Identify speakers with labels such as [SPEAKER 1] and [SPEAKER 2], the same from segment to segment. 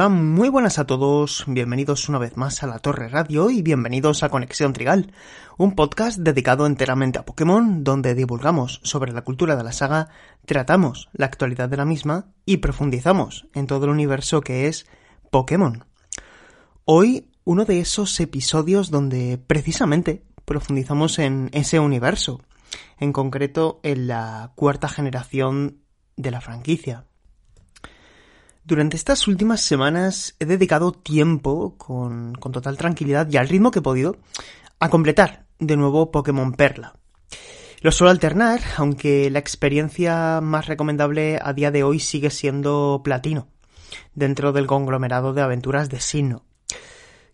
[SPEAKER 1] Hola, muy buenas a todos, bienvenidos una vez más a la Torre Radio y bienvenidos a Conexión Trigal, un podcast dedicado enteramente a Pokémon, donde divulgamos sobre la cultura de la saga, tratamos la actualidad de la misma y profundizamos en todo el universo que es Pokémon. Hoy, uno de esos episodios donde precisamente profundizamos en ese universo, en concreto en la cuarta generación de la franquicia. Durante estas últimas semanas he dedicado tiempo, con, total tranquilidad y al ritmo que he podido, a completar de nuevo Pokémon Perla. Lo suelo alternar, aunque la experiencia más recomendable a día de hoy sigue siendo Platino, dentro del conglomerado de aventuras de Sinnoh.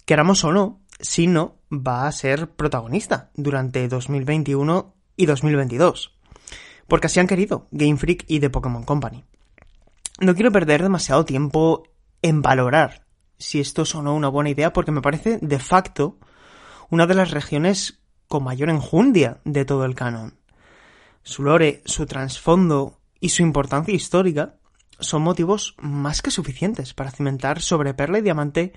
[SPEAKER 1] Queramos o no, Sinnoh va a ser protagonista durante 2021 y 2022, porque así han querido Game Freak y The Pokémon Company. No quiero perder demasiado tiempo en valorar si esto es o no una buena idea, porque me parece de facto una de las regiones con mayor enjundia de todo el canon. Su lore, su trasfondo y su importancia histórica son motivos más que suficientes para cimentar sobre Perla y Diamante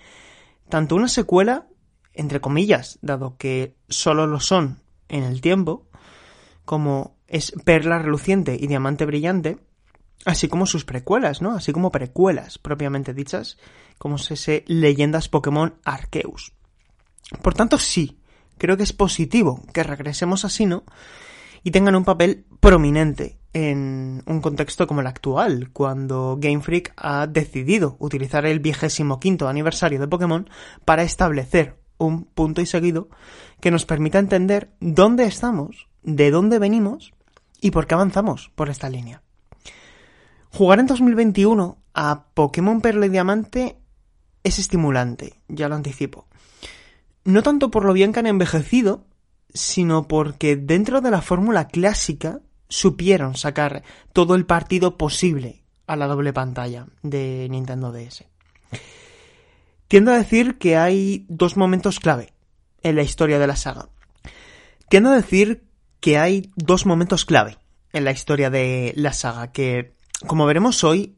[SPEAKER 1] tanto una secuela, entre comillas, dado que solo lo son en el tiempo, como es Perla Reluciente y Diamante Brillante, así como sus precuelas, ¿no? Así como precuelas propiamente dichas, como es ese Leyendas Pokémon Arceus. Por tanto, sí, creo que es positivo que regresemos a Sino y tengan un papel prominente en un contexto como el actual, cuando Game Freak ha decidido utilizar el vigésimo quinto aniversario de Pokémon para establecer un punto y seguido que nos permita entender dónde estamos, de dónde venimos y por qué avanzamos por esta línea. Jugar en 2021 a Pokémon Perla y Diamante es estimulante, ya lo anticipo. No tanto por lo bien que han envejecido, sino porque dentro de la fórmula clásica supieron sacar todo el partido posible a la doble pantalla de Nintendo DS. Tiendo a decir que hay dos momentos clave en la historia de la saga. Tiendo a decir que hay dos momentos clave en la historia de la saga que como veremos hoy,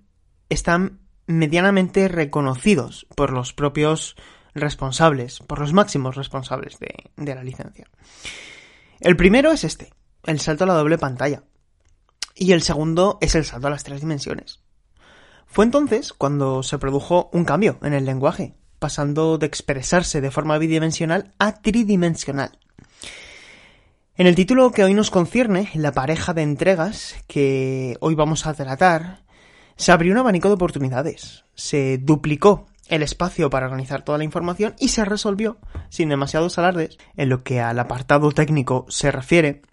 [SPEAKER 1] están medianamente reconocidos por los propios responsables, por los máximos responsables de, la licencia. El primero es este, el salto a la doble pantalla. Y el segundo es el salto a las tres dimensiones. Fue entonces cuando se produjo un cambio en el lenguaje, pasando de expresarse de forma bidimensional a tridimensional. En el título que hoy nos concierne, la pareja de entregas que hoy vamos a tratar, se abrió un abanico de oportunidades, se duplicó el espacio para organizar toda la información y se resolvió, sin demasiados alardes, en lo que al apartado técnico se refiere,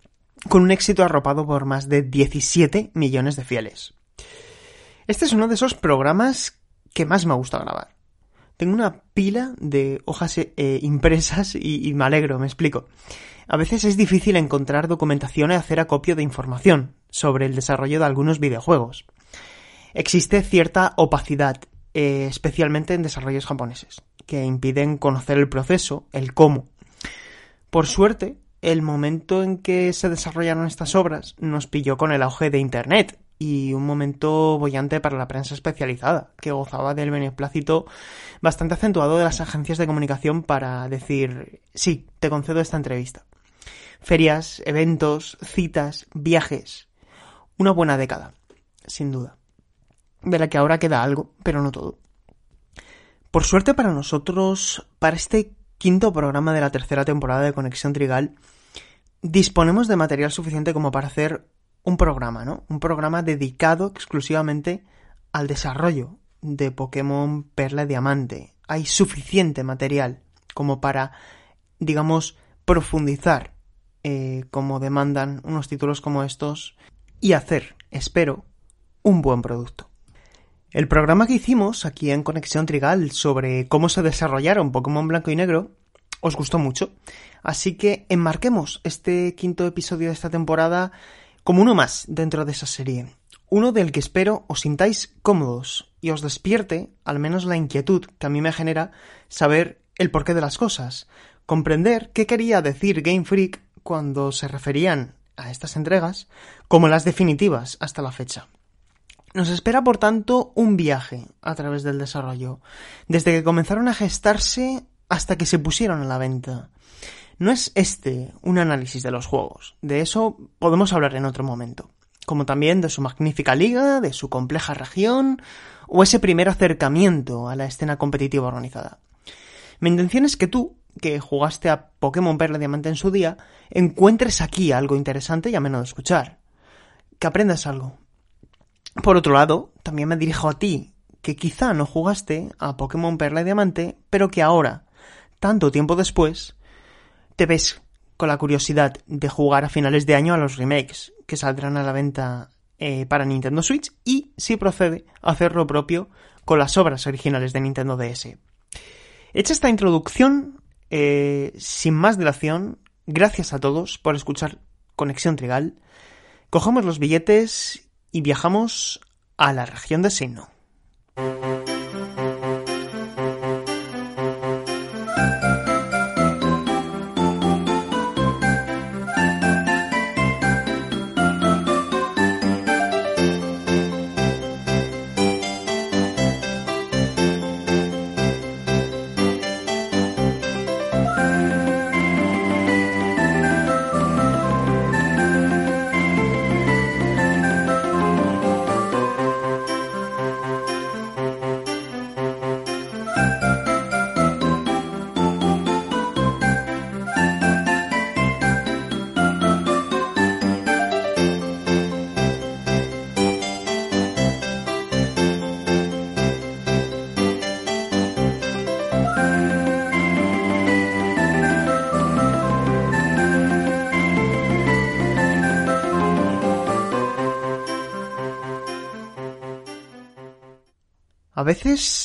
[SPEAKER 1] con un éxito arropado por más de 17 millones de fieles. Este es uno de esos programas que más me gusta grabar. Tengo una pila de hojas eh, impresas y me alegro, me explico. A veces es difícil encontrar documentación y hacer acopio de información sobre el desarrollo de algunos videojuegos. Existe cierta opacidad, eh, especialmente en desarrollos japoneses, que impiden conocer el proceso, el cómo. Por suerte, el momento en que se desarrollaron estas obras nos pilló con el auge de Internet y un momento bollante para la prensa especializada, que gozaba del beneplácito bastante acentuado de las agencias de comunicación para decir sí, te concedo esta entrevista ferias, eventos, citas, viajes. Una buena década, sin duda. De la que ahora queda algo, pero no todo. Por suerte para nosotros, para este quinto programa de la tercera temporada de Conexión Trigal, disponemos de material suficiente como para hacer un programa, ¿no? Un programa dedicado exclusivamente al desarrollo de Pokémon Perla y Diamante. Hay suficiente material como para, digamos, profundizar eh, como demandan unos títulos como estos y hacer, espero, un buen producto. El programa que hicimos aquí en Conexión Trigal sobre cómo se desarrollaron Pokémon Blanco y Negro os gustó mucho, así que enmarquemos este quinto episodio de esta temporada como uno más dentro de esa serie, uno del que espero os sintáis cómodos y os despierte al menos la inquietud que a mí me genera saber el porqué de las cosas, comprender qué quería decir Game Freak cuando se referían a estas entregas como las definitivas hasta la fecha. Nos espera, por tanto, un viaje a través del desarrollo, desde que comenzaron a gestarse hasta que se pusieron a la venta. No es este un análisis de los juegos, de eso podemos hablar en otro momento, como también de su magnífica liga, de su compleja región, o ese primer acercamiento a la escena competitiva organizada. Mi intención es que tú, que jugaste a Pokémon Perla Diamante en su día, encuentres aquí algo interesante y ameno de escuchar. Que aprendas algo. Por otro lado, también me dirijo a ti, que quizá no jugaste a Pokémon Perla y Diamante, pero que ahora, tanto tiempo después, te ves con la curiosidad de jugar a finales de año a los remakes que saldrán a la venta eh, para Nintendo Switch y, si procede, hacer lo propio con las obras originales de Nintendo DS. Hecha esta introducción, eh, sin más dilación, gracias a todos por escuchar Conexión Trigal. Cogemos los billetes y viajamos a la región de Sino.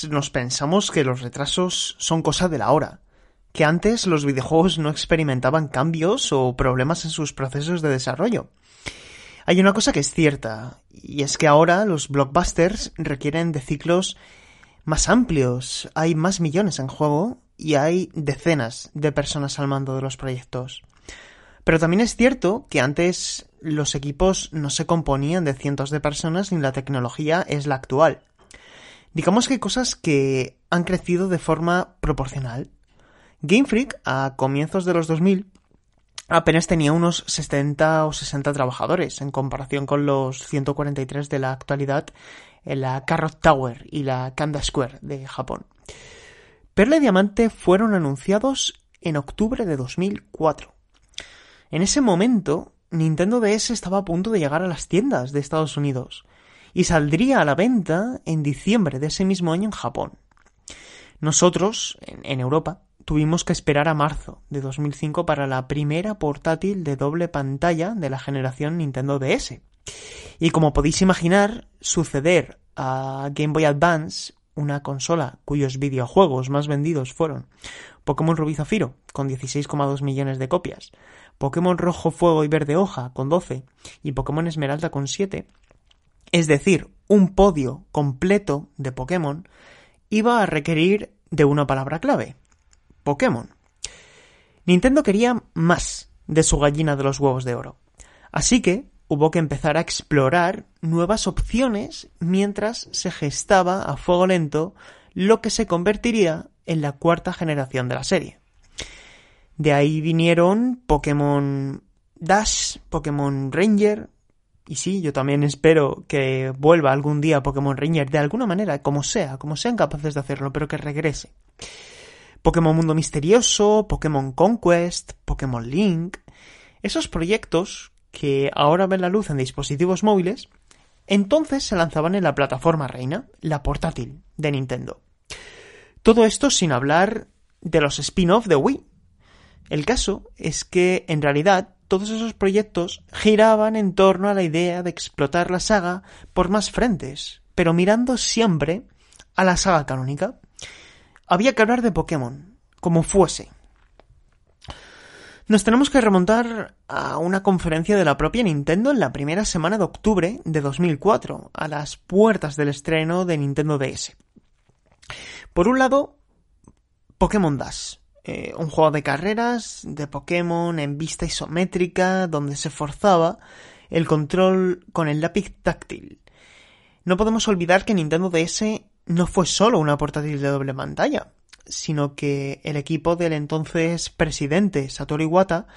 [SPEAKER 1] Nos pensamos que los retrasos son cosa de la hora, que antes los videojuegos no experimentaban cambios o problemas en sus procesos de desarrollo. Hay una cosa que es cierta, y es que ahora los blockbusters requieren de ciclos más amplios, hay más millones en juego y hay decenas de personas al mando de los proyectos. Pero también es cierto que antes los equipos no se componían de cientos de personas ni la tecnología es la actual. Digamos que hay cosas que han crecido de forma proporcional. Game Freak, a comienzos de los 2000, apenas tenía unos 70 o 60 trabajadores en comparación con los 143 de la actualidad en la Carrot Tower y la Kanda Square de Japón. Perla y Diamante fueron anunciados en octubre de 2004. En ese momento, Nintendo DS estaba a punto de llegar a las tiendas de Estados Unidos y saldría a la venta en diciembre de ese mismo año en Japón. Nosotros, en, Europa, tuvimos que esperar a marzo de 2005 para la primera portátil de doble pantalla de la generación Nintendo DS. Y como podéis imaginar, suceder a Game Boy Advance, una consola cuyos videojuegos más vendidos fueron Pokémon Rubí Zafiro, con 16,2 millones de copias, Pokémon Rojo Fuego y Verde Hoja, con 12, y Pokémon Esmeralda, con 7, es decir, un podio completo de Pokémon, iba a requerir de una palabra clave, Pokémon. Nintendo quería más de su gallina de los huevos de oro, así que hubo que empezar a explorar nuevas opciones mientras se gestaba a fuego lento lo que se convertiría en la cuarta generación de la serie. De ahí vinieron Pokémon Dash, Pokémon Ranger, y sí, yo también espero que vuelva algún día Pokémon Ranger de alguna manera, como sea, como sean capaces de hacerlo, pero que regrese. Pokémon Mundo Misterioso, Pokémon Conquest, Pokémon Link, esos proyectos que ahora ven la luz en dispositivos móviles, entonces se lanzaban en la plataforma reina, la portátil de Nintendo. Todo esto sin hablar de los spin-off de Wii. El caso es que en realidad todos esos proyectos giraban en torno a la idea de explotar la saga por más frentes, pero mirando siempre a la saga canónica. Había que hablar de Pokémon, como fuese. Nos tenemos que remontar a una conferencia de la propia Nintendo en la primera semana de octubre de 2004, a las puertas del estreno de Nintendo DS. Por un lado, Pokémon Dash, eh, un juego de carreras de Pokémon en vista isométrica donde se forzaba el control con el lápiz táctil. No podemos olvidar que Nintendo DS no fue solo una portátil de doble pantalla, sino que el equipo del entonces presidente Satoru Iwata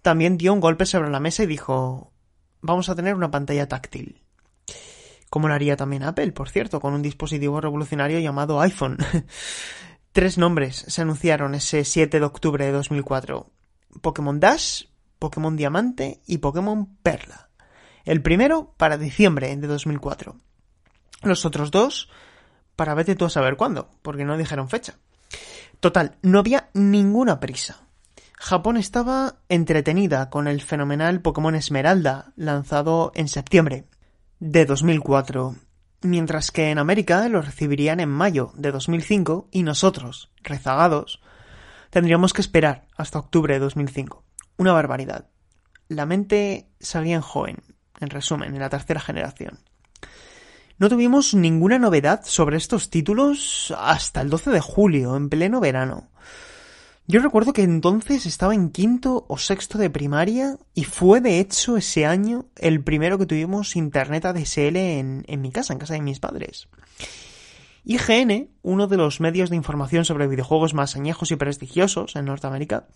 [SPEAKER 1] también dio un golpe sobre la mesa y dijo vamos a tener una pantalla táctil. Como lo haría también Apple, por cierto, con un dispositivo revolucionario llamado iPhone. Tres nombres se anunciaron ese 7 de octubre de 2004. Pokémon Dash, Pokémon Diamante y Pokémon Perla. El primero para diciembre de 2004. Los otros dos para vete tú a saber cuándo, porque no dijeron fecha. Total, no había ninguna prisa. Japón estaba entretenida con el fenomenal Pokémon Esmeralda, lanzado en septiembre de 2004, mientras que en América lo recibirían en mayo de 2005 y nosotros, rezagados, tendríamos que esperar hasta octubre de 2005. Una barbaridad. La mente salía en joven, en resumen, en la tercera generación. No tuvimos ninguna novedad sobre estos títulos hasta el 12 de julio, en pleno verano. Yo recuerdo que entonces estaba en quinto o sexto de primaria y fue de hecho ese año el primero que tuvimos internet ADSL en, en mi casa, en casa de mis padres. IGN, uno de los medios de información sobre videojuegos más añejos y prestigiosos en Norteamérica,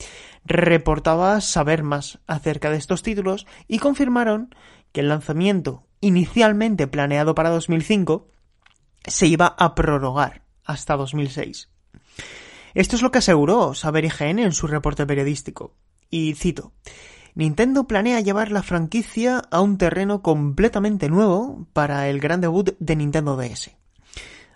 [SPEAKER 1] reportaba saber más acerca de estos títulos y confirmaron que el lanzamiento inicialmente planeado para 2005 se iba a prorrogar hasta 2006. Esto es lo que aseguró Saber IGN en su reporte periodístico. Y cito, Nintendo planea llevar la franquicia a un terreno completamente nuevo para el gran debut de Nintendo DS.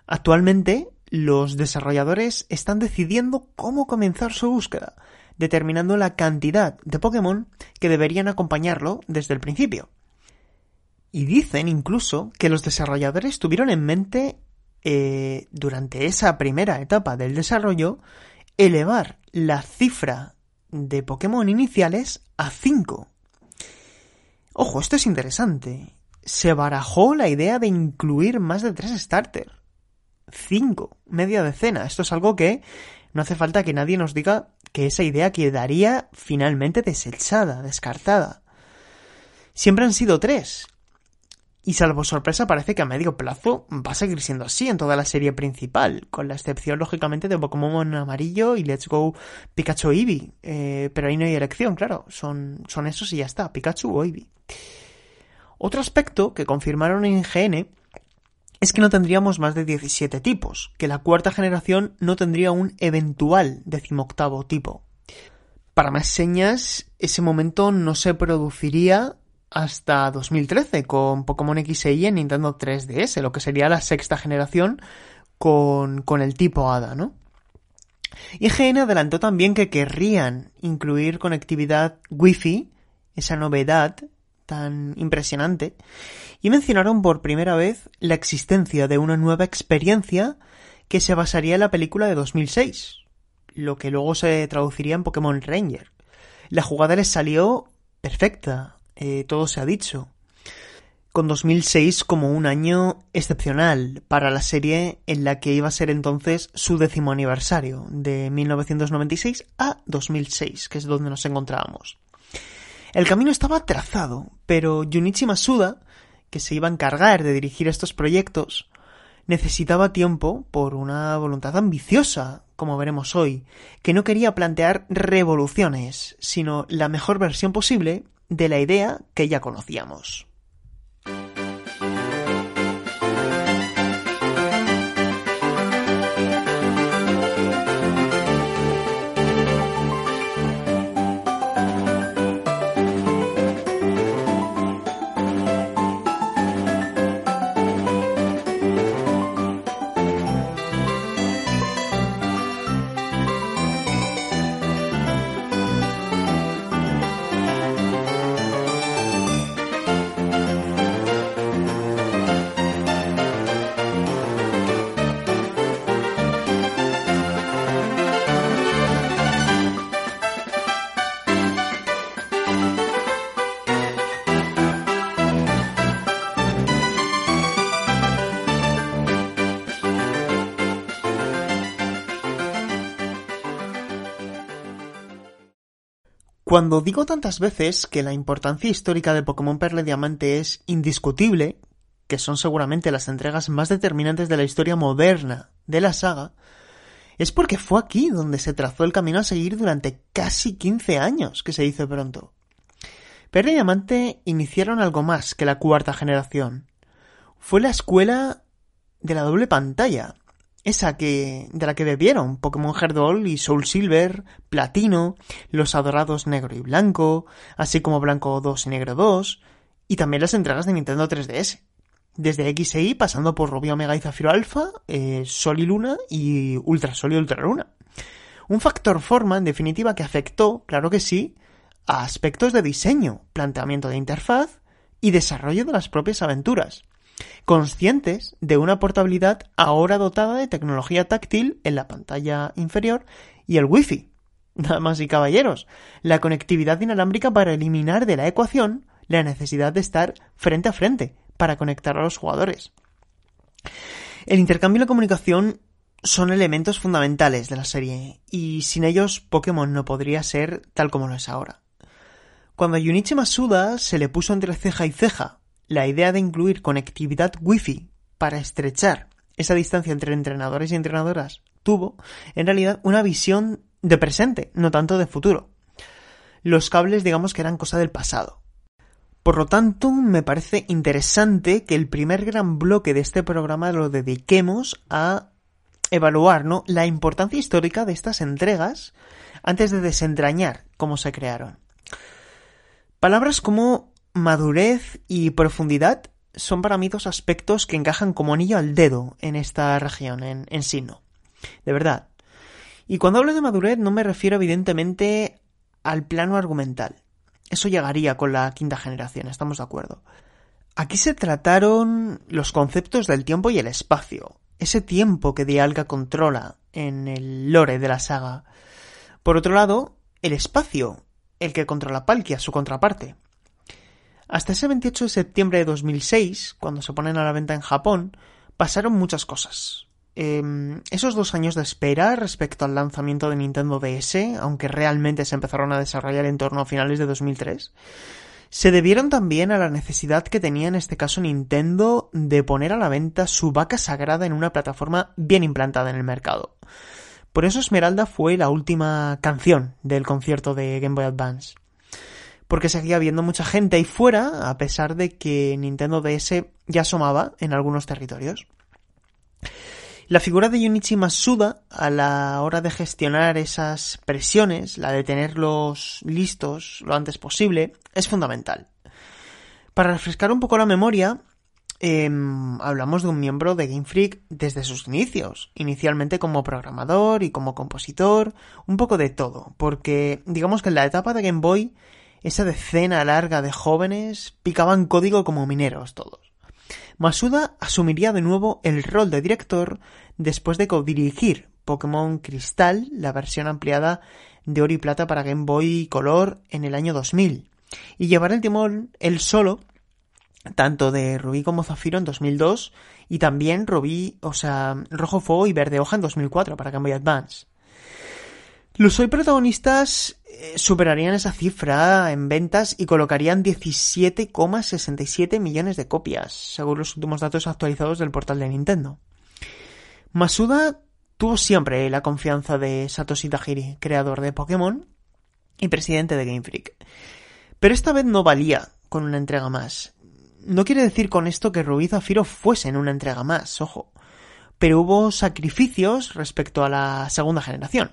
[SPEAKER 1] Actualmente, los desarrolladores están decidiendo cómo comenzar su búsqueda, determinando la cantidad de Pokémon que deberían acompañarlo desde el principio. Y dicen incluso que los desarrolladores tuvieron en mente eh, durante esa primera etapa del desarrollo, elevar la cifra de Pokémon iniciales a 5. Ojo, esto es interesante. Se barajó la idea de incluir más de 3 starters. 5, media decena. Esto es algo que no hace falta que nadie nos diga que esa idea quedaría finalmente desechada, descartada. Siempre han sido 3, y salvo sorpresa parece que a medio plazo va a seguir siendo así en toda la serie principal, con la excepción lógicamente de Pokémon amarillo y Let's Go Pikachu Eevee. Eh, pero ahí no hay elección, claro, son, son esos y ya está, Pikachu o Eevee. Otro aspecto que confirmaron en GN es que no tendríamos más de 17 tipos, que la cuarta generación no tendría un eventual decimoctavo tipo. Para más señas, ese momento no se produciría hasta 2013 con Pokémon XY en Nintendo 3DS, lo que sería la sexta generación con, con el tipo HADA, ¿no? IGN adelantó también que querrían incluir conectividad Wi-Fi, esa novedad tan impresionante, y mencionaron por primera vez la existencia de una nueva experiencia que se basaría en la película de 2006, lo que luego se traduciría en Pokémon Ranger. La jugada les salió perfecta, eh, todo se ha dicho. Con 2006 como un año excepcional para la serie en la que iba a ser entonces su décimo aniversario, de 1996 a 2006, que es donde nos encontrábamos. El camino estaba trazado, pero Junichi Masuda, que se iba a encargar de dirigir estos proyectos, necesitaba tiempo por una voluntad ambiciosa, como veremos hoy, que no quería plantear revoluciones, sino la mejor versión posible de la idea que ya conocíamos. Cuando digo tantas veces que la importancia histórica de Pokémon Perla y Diamante es indiscutible, que son seguramente las entregas más determinantes de la historia moderna de la saga, es porque fue aquí donde se trazó el camino a seguir durante casi 15 años, que se dice pronto. Perla y Diamante iniciaron algo más que la cuarta generación. Fue la escuela de la doble pantalla, esa que de la que bebieron Pokémon Herdol y Soul Silver, Platino, los adorados negro y blanco, así como blanco 2 y negro 2, y también las entregas de Nintendo 3DS. Desde X e Y pasando por Rubio Omega y Zafiro Alpha, eh, Sol y Luna y Ultra Sol y Ultra Luna. Un factor forma, en definitiva, que afectó, claro que sí, a aspectos de diseño, planteamiento de interfaz y desarrollo de las propias aventuras, conscientes de una portabilidad ahora dotada de tecnología táctil en la pantalla inferior y el Wi-Fi. Damas y caballeros, la conectividad inalámbrica para eliminar de la ecuación la necesidad de estar frente a frente para conectar a los jugadores. El intercambio y la comunicación son elementos fundamentales de la serie, y sin ellos Pokémon no podría ser tal como lo es ahora. Cuando a Junichi Masuda se le puso entre ceja y ceja la idea de incluir conectividad Wi-Fi para estrechar esa distancia entre entrenadores y entrenadoras, tuvo, en realidad, una visión de presente, no tanto de futuro. Los cables, digamos que eran cosa del pasado. Por lo tanto, me parece interesante que el primer gran bloque de este programa lo dediquemos a evaluar ¿no? la importancia histórica de estas entregas antes de desentrañar cómo se crearon. Palabras como madurez y profundidad son para mí dos aspectos que encajan como anillo al dedo en esta región, en, en Sino. De verdad. Y cuando hablo de madurez no me refiero evidentemente al plano argumental. Eso llegaría con la quinta generación, estamos de acuerdo. Aquí se trataron los conceptos del tiempo y el espacio, ese tiempo que Dialga controla en el lore de la saga. Por otro lado, el espacio, el que controla Palkia, su contraparte. Hasta ese 28 de septiembre de 2006, cuando se ponen a la venta en Japón, pasaron muchas cosas. Em, esos dos años de espera respecto al lanzamiento de Nintendo DS, aunque realmente se empezaron a desarrollar en torno a finales de 2003, se debieron también a la necesidad que tenía en este caso Nintendo de poner a la venta su vaca sagrada en una plataforma bien implantada en el mercado. Por eso Esmeralda fue la última canción del concierto de Game Boy Advance. Porque seguía habiendo mucha gente ahí fuera, a pesar de que Nintendo DS ya asomaba en algunos territorios. La figura de Junichi Masuda a la hora de gestionar esas presiones, la de tenerlos listos lo antes posible, es fundamental. Para refrescar un poco la memoria, em, hablamos de un miembro de Game Freak desde sus inicios, inicialmente como programador y como compositor, un poco de todo, porque digamos que en la etapa de Game Boy, esa decena larga de jóvenes picaban código como mineros todos. Masuda asumiría de nuevo el rol de director después de codirigir Pokémon Cristal, la versión ampliada de Oro y Plata para Game Boy Color en el año 2000, y llevar el timón él solo tanto de Rubí como Zafiro en 2002 y también Rubí, o sea, Rojo Fuego y Verde Hoja en 2004 para Game Boy Advance. Los hoy protagonistas superarían esa cifra en ventas y colocarían 17,67 millones de copias, según los últimos datos actualizados del portal de Nintendo. Masuda tuvo siempre la confianza de Satoshi Tajiri, creador de Pokémon y presidente de Game Freak. Pero esta vez no valía con una entrega más. No quiere decir con esto que Rubí Zafiro fuesen una entrega más, ojo. Pero hubo sacrificios respecto a la segunda generación.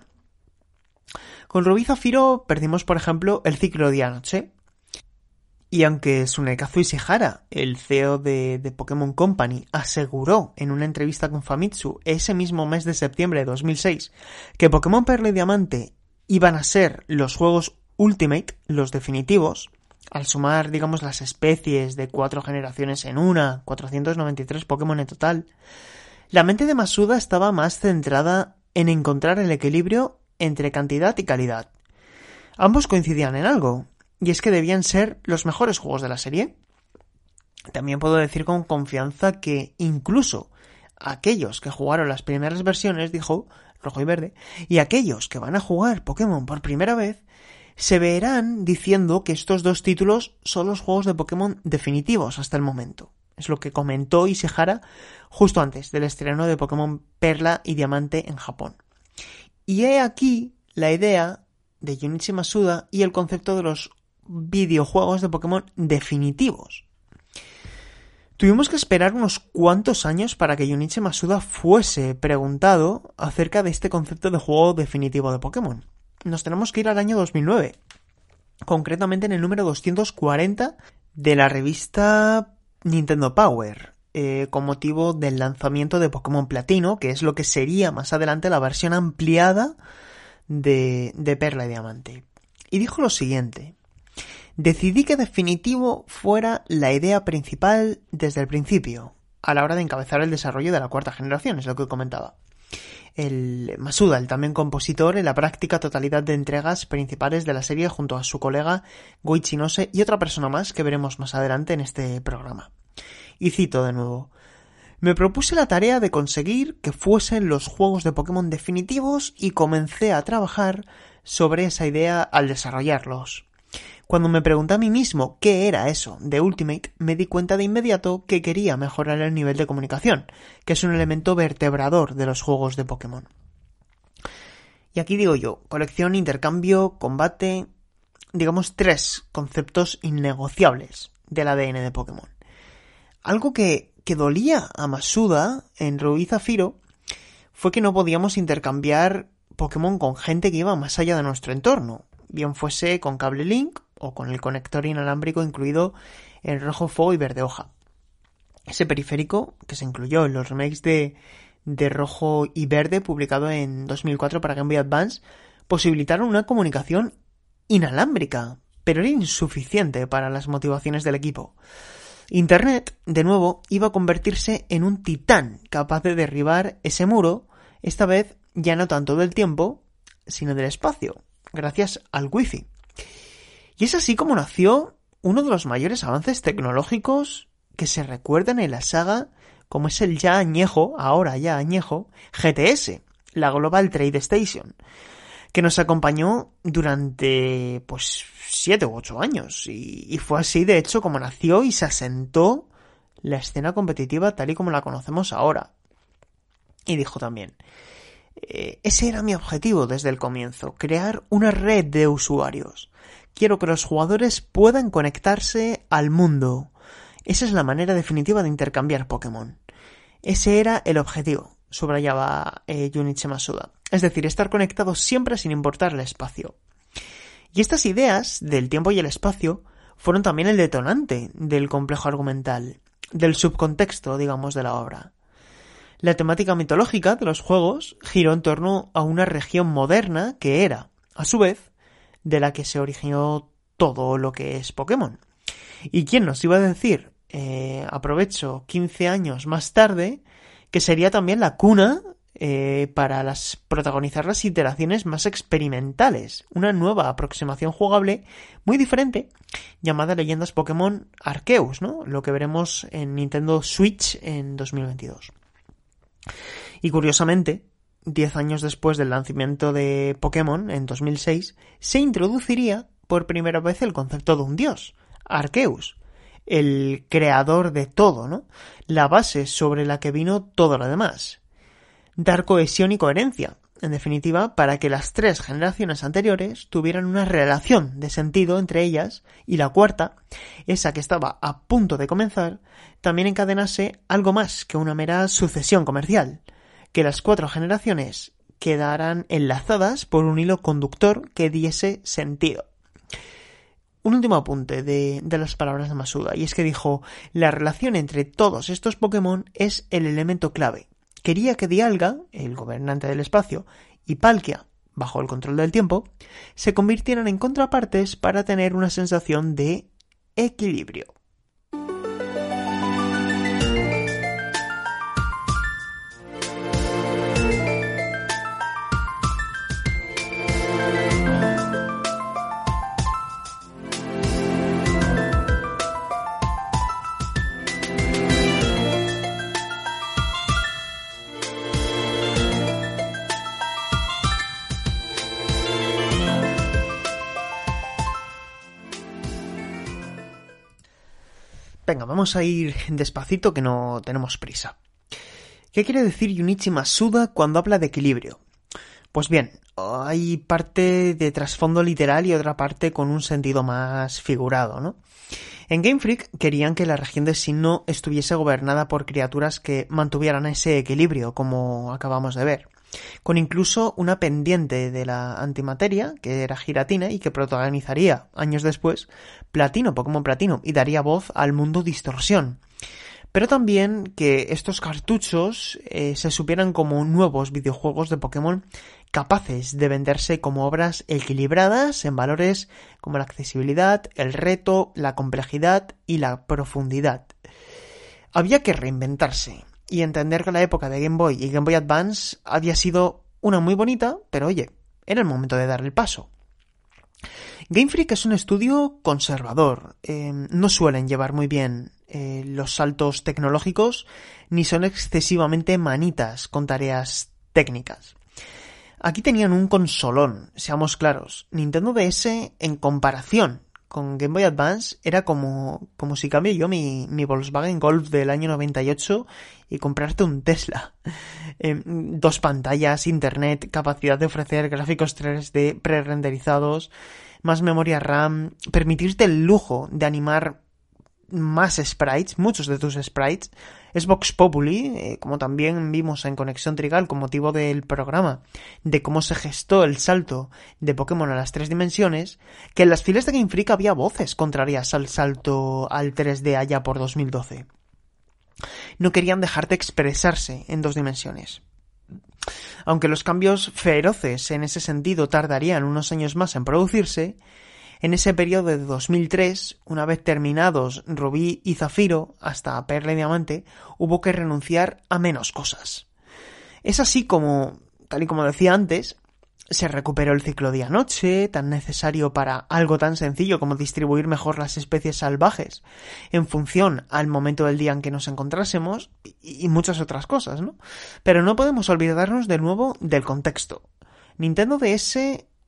[SPEAKER 1] Con Rubí Zafiro perdimos, por ejemplo, el ciclo de anoche. Y aunque Sunekazu Ishihara, el CEO de, de, Pokémon Company, aseguró en una entrevista con Famitsu ese mismo mes de septiembre de 2006 que Pokémon Perla y Diamante iban a ser los juegos Ultimate, los definitivos, al sumar, digamos, las especies de cuatro generaciones en una, 493 Pokémon en total, la mente de Masuda estaba más centrada en encontrar el equilibrio entre cantidad y calidad. Ambos coincidían en algo, y es que debían ser los mejores juegos de la serie. También puedo decir con confianza que incluso aquellos que jugaron las primeras versiones, dijo rojo y verde, y aquellos que van a jugar Pokémon por primera vez, se verán diciendo que estos dos títulos son los juegos de Pokémon definitivos hasta el momento. Es lo que comentó Ishihara justo antes del estreno de Pokémon Perla y Diamante en Japón. Y he aquí la idea de Junichi Masuda y el concepto de los videojuegos de Pokémon definitivos. Tuvimos que esperar unos cuantos años para que Junichi Masuda fuese preguntado acerca de este concepto de juego definitivo de Pokémon. Nos tenemos que ir al año 2009, concretamente en el número 240 de la revista Nintendo Power, eh, con motivo del lanzamiento de Pokémon Platino, que es lo que sería más adelante la versión ampliada de, Perla y Diamante. Y dijo lo siguiente. Decidí que definitivo fuera la idea principal desde el principio, a la hora de encabezar el desarrollo de la cuarta generación, es lo que comentaba. El Masuda, el también compositor, en la práctica totalidad de entregas principales de la serie junto a su colega Goichi Nose y otra persona más que veremos más adelante en este programa. Y cito de nuevo. Me propuse la tarea de conseguir que fuesen los juegos de Pokémon definitivos y comencé a trabajar sobre esa idea al desarrollarlos. Cuando me pregunté a mí mismo qué era eso de Ultimate, me di cuenta de inmediato que quería mejorar el nivel de comunicación, que es un elemento vertebrador de los juegos de Pokémon. Y aquí digo yo, colección, intercambio, combate, digamos tres conceptos innegociables del ADN de Pokémon. Algo que dolía a Masuda en Rubí Zafiro fue que no podíamos intercambiar Pokémon con gente que iba más allá de nuestro entorno, bien fuese con cable link o con el conector inalámbrico incluido en rojo fuego y verde hoja. Ese periférico, que se incluyó en los remakes de, de rojo y verde publicado en 2004 para Game Boy Advance, posibilitaron una comunicación inalámbrica, pero era insuficiente para las motivaciones del equipo. Internet, de nuevo, iba a convertirse en un titán capaz de derribar ese muro, esta vez ya no tanto del tiempo, sino del espacio, gracias al Wi-Fi. Y es así como nació uno de los mayores avances tecnológicos que se recuerdan en la saga, como es el ya añejo, ahora ya añejo, GTS, la Global Trade Station, que nos acompañó durante, pues, siete u ocho años. Y, fue así, de hecho, como nació y se asentó la escena competitiva tal y como la conocemos ahora. Y dijo también, eh, ese era mi objetivo desde el comienzo, crear una red de usuarios. Quiero que los jugadores puedan conectarse al mundo. Esa es la manera definitiva de intercambiar Pokémon. Ese era el objetivo, subrayaba eh, Junichi Masuda. Es decir, estar conectados siempre sin importar el espacio. Y estas ideas del tiempo y el espacio fueron también el detonante del complejo argumental, del subcontexto, digamos, de la obra. La temática mitológica de los juegos giró en torno a una región moderna que era, a su vez, de la que se originó todo lo que es Pokémon. ¿Y quién nos iba a decir, eh, aprovecho, 15 años más tarde, que sería también la cuna eh, para las, protagonizar las iteraciones más experimentales, una nueva aproximación jugable muy diferente llamada Leyendas Pokémon Arceus, ¿no? Lo que veremos en Nintendo Switch en 2022. Y curiosamente, 10 años después del lanzamiento de Pokémon en 2006, se introduciría por primera vez el concepto de un dios, Arceus, el creador de todo, ¿no? La base sobre la que vino todo lo demás dar cohesión y coherencia, en definitiva, para que las tres generaciones anteriores tuvieran una relación de sentido entre ellas y la cuarta, esa que estaba a punto de comenzar, también encadenase algo más que una mera sucesión comercial, que las cuatro generaciones quedaran enlazadas por un hilo conductor que diese sentido. Un último apunte de, de, las palabras de Masuda, y es que dijo, la relación entre todos estos Pokémon es el elemento clave, quería que Dialga, el gobernante del espacio, y Palkia, bajo el control del tiempo, se convirtieran en contrapartes para tener una sensación de equilibrio. Venga, vamos a ir despacito que no tenemos prisa. ¿Qué quiere decir Yunichi Masuda cuando habla de equilibrio? Pues bien, hay parte de trasfondo literal y otra parte con un sentido más figurado, ¿no? En Game Freak querían que la región de Sinnoh estuviese gobernada por criaturas que mantuvieran ese equilibrio, como acabamos de ver con incluso una pendiente de la antimateria, que era Giratina y que protagonizaría años después Platino, Pokémon Platino, y daría voz al mundo Distorsión. Pero también que estos cartuchos eh, se supieran como nuevos videojuegos de Pokémon capaces de venderse como obras equilibradas en valores como la accesibilidad, el reto, la complejidad y la profundidad. Había que reinventarse, y entender que la época de Game Boy y Game Boy Advance había sido una muy bonita, pero oye, era el momento de dar el paso. Game Freak es un estudio conservador, eh, no suelen llevar muy bien eh, los saltos tecnológicos, ni son excesivamente manitas con tareas técnicas. Aquí tenían un consolón, seamos claros. Nintendo DS, en comparación con Game Boy Advance era como, como si cambio yo mi, mi Volkswagen Golf del año 98 y comprarte un Tesla. Em, dos pantallas, internet, capacidad de ofrecer gráficos 3D pre-renderizados, más memoria RAM, permitirte el lujo de animar más sprites, muchos de tus sprites, es Vox Populi, eh, como también vimos en Conexión Trigal con motivo del programa, de cómo se gestó el salto de Pokémon a las tres dimensiones, que en las filas de Game Freak había voces contrarias al salto al 3D allá por 2012. No querían dejarte expresarse en dos dimensiones. Aunque los cambios feroces en ese sentido tardarían unos años más en producirse, en ese periodo de 2003, una vez terminados Rubí y Zafiro, hasta Perla y Diamante, hubo que renunciar a menos cosas. Es así como, tal y como decía antes, se recuperó el ciclo día-noche, tan necesario para algo tan sencillo como distribuir mejor las especies salvajes en función al momento del día en que nos encontrásemos y muchas otras cosas, ¿no? Pero no podemos olvidarnos de nuevo del contexto. Nintendo DS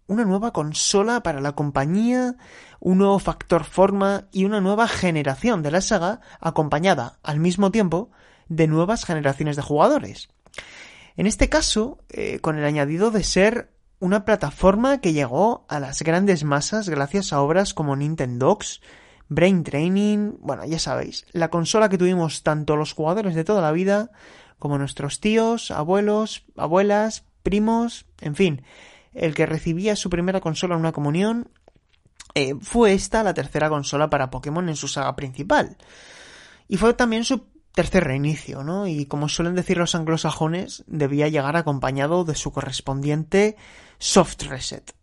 [SPEAKER 1] una nueva consola para la compañía, un nuevo factor forma y una nueva generación de la saga acompañada al mismo tiempo de nuevas generaciones de jugadores. En este caso, eh, con el añadido de ser una plataforma que llegó a las grandes masas gracias a obras como Nintendox, Brain Training, bueno, ya sabéis, la consola que tuvimos tanto los jugadores de toda la vida como nuestros tíos, abuelos, abuelas, primos, en fin, el que recibía su primera consola en una comunión, eh, fue esta la tercera consola para Pokémon en su saga principal. Y fue también su tercer reinicio, ¿no? Y como suelen decir los anglosajones, debía llegar acompañado de su correspondiente soft reset.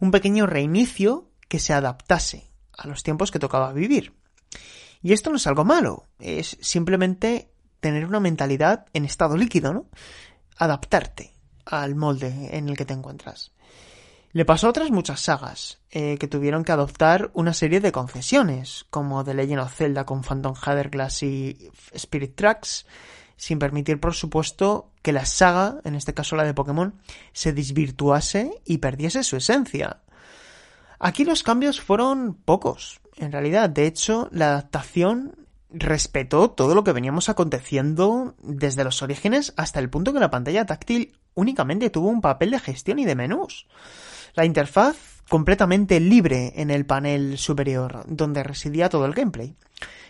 [SPEAKER 1] Un pequeño reinicio que se adaptase a los tiempos que tocaba vivir. Y esto no es algo malo, es simplemente tener una mentalidad en estado líquido, ¿no? Adaptarte al molde en el que te encuentras. Le pasó a otras muchas sagas, eh, que tuvieron que adoptar una serie de concesiones, como The Legend of Zelda con Phantom Glass y Spirit Tracks, sin permitir, por supuesto, que la saga, en este caso la de Pokémon, se desvirtuase y perdiese su esencia. Aquí los cambios fueron pocos, en realidad. De hecho, la adaptación respetó todo lo que veníamos aconteciendo desde los orígenes hasta el punto que la pantalla táctil únicamente tuvo un papel de gestión y de menús. La interfaz completamente libre en el panel superior, donde residía todo el gameplay.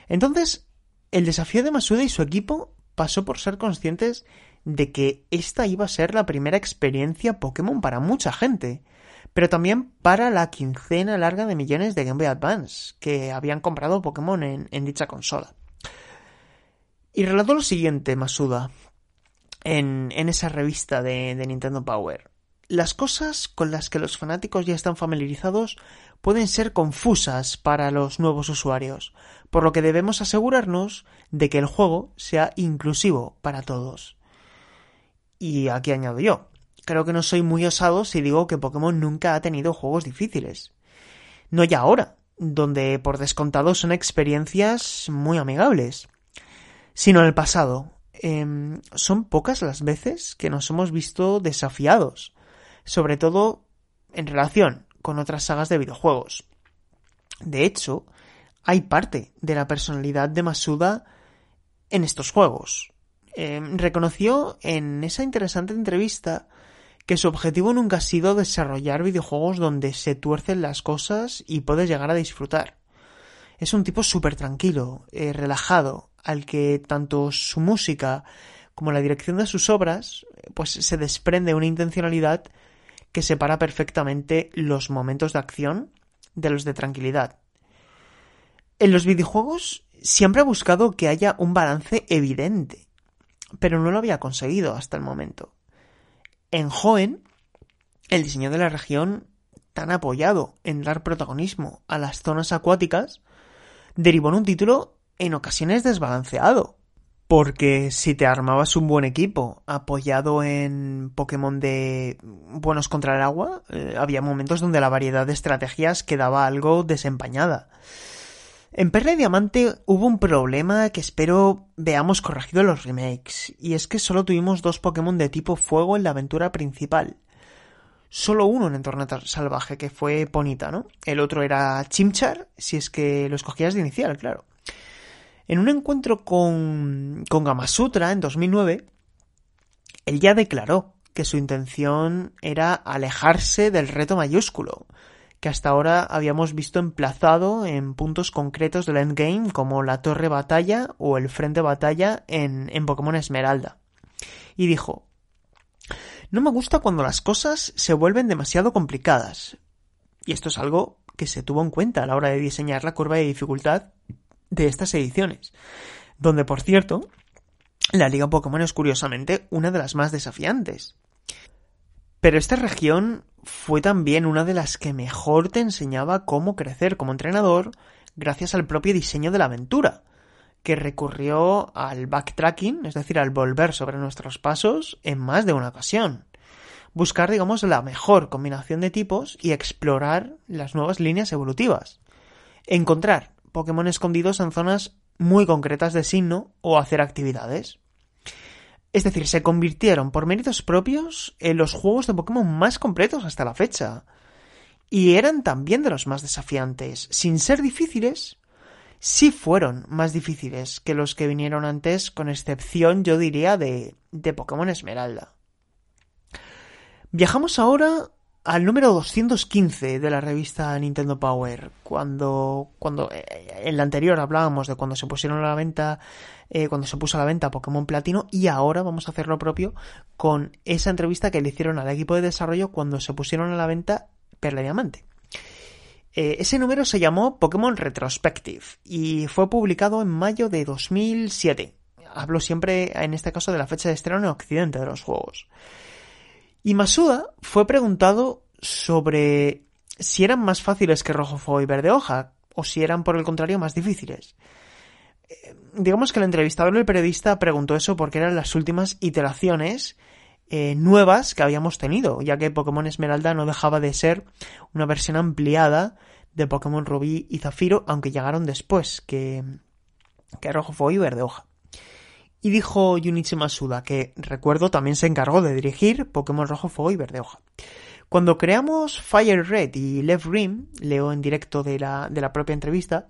[SPEAKER 1] Entonces, el desafío de Masuda y su equipo pasó por ser conscientes de que esta iba a ser la primera experiencia Pokémon para mucha gente, pero también para la quincena larga de millones de Game Boy Advance que habían comprado Pokémon en, dicha consola. Y relató lo siguiente, Masuda, en, esa revista de, de Nintendo Power. Las cosas con las que los fanáticos ya están familiarizados pueden ser confusas para los nuevos usuarios, por lo que debemos asegurarnos de que el juego sea inclusivo para todos. Y aquí añado yo, creo que no soy muy osado si digo que Pokémon nunca ha tenido juegos difíciles. No ya ahora, donde por descontado son experiencias muy amigables, sino en el pasado. Em, son pocas las veces que nos hemos visto desafiados, sobre todo en relación con otras sagas de videojuegos. De hecho, hay parte de la personalidad de Masuda en estos juegos. Eh, reconoció en esa interesante entrevista que su objetivo nunca ha sido desarrollar videojuegos donde se tuercen las cosas y puedes llegar a disfrutar. Es un tipo súper tranquilo, eh, relajado, al que tanto su música como la dirección de sus obras, pues se desprende una intencionalidad que separa perfectamente los momentos de acción de los de tranquilidad. En los videojuegos siempre ha buscado que haya un balance evidente, pero no lo había conseguido hasta el momento. En Hoenn, el diseño de la región, tan apoyado en dar protagonismo a las zonas acuáticas, derivó en un título en ocasiones desbalanceado. Porque si te armabas un buen equipo apoyado en Pokémon de buenos contra el agua, eh, había momentos donde la variedad de estrategias quedaba algo desempañada. En Perla y Diamante hubo un problema que espero veamos corregido en los remakes, y es que solo tuvimos dos Pokémon de tipo fuego en la aventura principal. Solo uno en entorno salvaje, que fue Ponita, ¿no? El otro era Chimchar, si es que lo escogías de inicial, claro. En un encuentro con, con Gamasutra en 2009, él ya declaró que su intención era alejarse del reto mayúsculo, que hasta ahora habíamos visto emplazado en puntos concretos del endgame como la torre batalla o el frente batalla en, en Pokémon Esmeralda. Y dijo, no me gusta cuando las cosas se vuelven demasiado complicadas. Y esto es algo que se tuvo en cuenta a la hora de diseñar la curva de dificultad de estas ediciones, donde por cierto, la Liga Pokémon es curiosamente una de las más desafiantes. Pero esta región fue también una de las que mejor te enseñaba cómo crecer como entrenador gracias al propio diseño de la aventura, que recurrió al backtracking, es decir, al volver sobre nuestros pasos en más de una ocasión. Buscar, digamos, la mejor combinación de tipos y explorar las nuevas líneas evolutivas. Encontrar Pokémon escondidos en zonas muy concretas de signo o hacer actividades. Es decir, se convirtieron por méritos propios en los juegos de Pokémon más completos hasta la fecha. Y eran también de los más desafiantes. Sin ser difíciles, sí fueron más difíciles que los que vinieron antes, con excepción, yo diría, de, de Pokémon Esmeralda. Viajamos ahora al número 215 de la revista Nintendo Power, cuando, cuando eh, en la anterior hablábamos de cuando se pusieron a la venta, eh, cuando se puso a la venta Pokémon Platino, y ahora vamos a hacer lo propio con esa entrevista que le hicieron al equipo de desarrollo cuando se pusieron a la venta Perla Diamante. Eh, ese número se llamó Pokémon Retrospective y fue publicado en mayo de 2007. Hablo siempre, en este caso, de la fecha de estreno en Occidente de los juegos. Y Masuda fue preguntado sobre si eran más fáciles que Rojo Fuego y Verde Hoja, o si eran por el contrario más difíciles. Eh, digamos que el entrevistador el periodista preguntó eso porque eran las últimas iteraciones eh, nuevas que habíamos tenido, ya que Pokémon Esmeralda no dejaba de ser una versión ampliada de Pokémon Rubí y Zafiro, aunque llegaron después que, que Rojo Fuego y Verde Hoja. Y dijo Junichi Masuda, que recuerdo también se encargó de dirigir Pokémon Rojo, Fuego y Verde Hoja. Cuando creamos Fire Red y Left Rim, leo en directo de la, de la propia entrevista,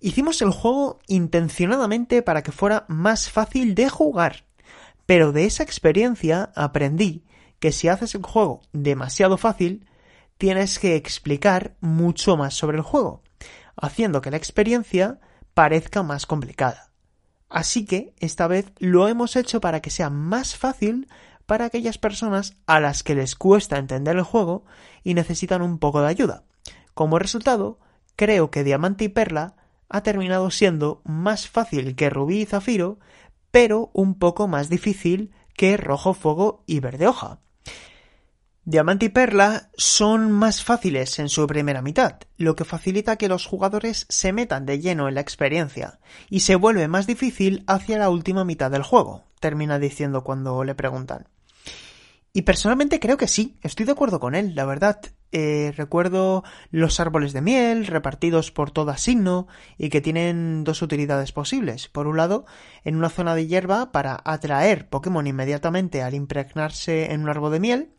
[SPEAKER 1] hicimos el juego intencionadamente para que fuera más fácil de jugar. Pero de esa experiencia aprendí que si haces el juego demasiado fácil, tienes que explicar mucho más sobre el juego, haciendo que la experiencia parezca más complicada. Así que esta vez lo hemos hecho para que sea más fácil para aquellas personas a las que les cuesta entender el juego y necesitan un poco de ayuda. Como resultado, creo que Diamante y Perla ha terminado siendo más fácil que Rubí y Zafiro, pero un poco más difícil que Rojo Fuego y Verde Hoja. Diamante y Perla son más fáciles en su primera mitad, lo que facilita que los jugadores se metan de lleno en la experiencia, y se vuelve más difícil hacia la última mitad del juego, termina diciendo cuando le preguntan. Y personalmente creo que sí, estoy de acuerdo con él, la verdad. Eh, recuerdo los árboles de miel repartidos por toda signo y que tienen dos utilidades posibles. Por un lado, en una zona de hierba para atraer Pokémon inmediatamente al impregnarse en un árbol de miel,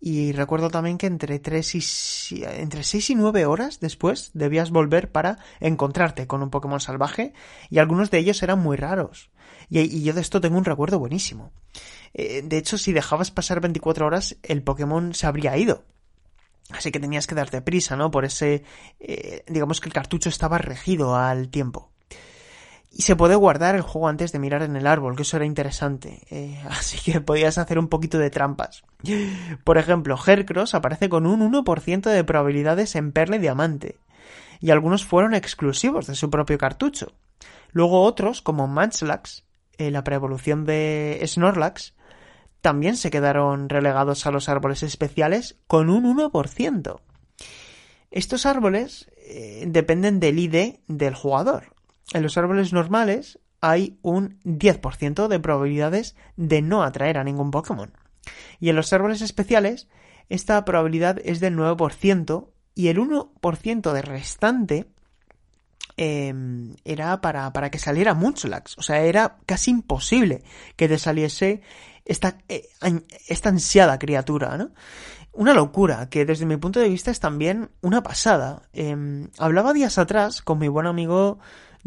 [SPEAKER 1] y recuerdo también que entre 3 y entre 6 y 9 horas después debías volver para encontrarte con un Pokémon salvaje y algunos de ellos eran muy raros. Y, yo de esto tengo un recuerdo buenísimo. Eh, de hecho, si dejabas pasar 24 horas, el Pokémon se habría ido. Así que tenías que darte prisa, ¿no? Por ese... Eh, digamos que el cartucho estaba regido al tiempo. Y se puede guardar el juego antes de mirar en el árbol, que eso era interesante. Eh, así que podías hacer un poquito de trampas. Por ejemplo, Hercross aparece con un 1% de probabilidades en Perla y Diamante. Y algunos fueron exclusivos de su propio cartucho. Luego otros, como Munchlax, eh, la preevolución de Snorlax, también se quedaron relegados a los árboles especiales con un 1%. Estos árboles eh, dependen del ID del jugador. En los árboles normales hay un 10% de probabilidades de no atraer a ningún Pokémon. Y en los árboles especiales, esta probabilidad es del 9% y el 1% de restante em, era para, para, que saliera Munchlax. O sea, era casi imposible que te saliese esta, eh, esta ansiada criatura, ¿no? Una locura, que desde mi punto de vista es también una pasada. Em, hablaba días atrás con mi buen amigo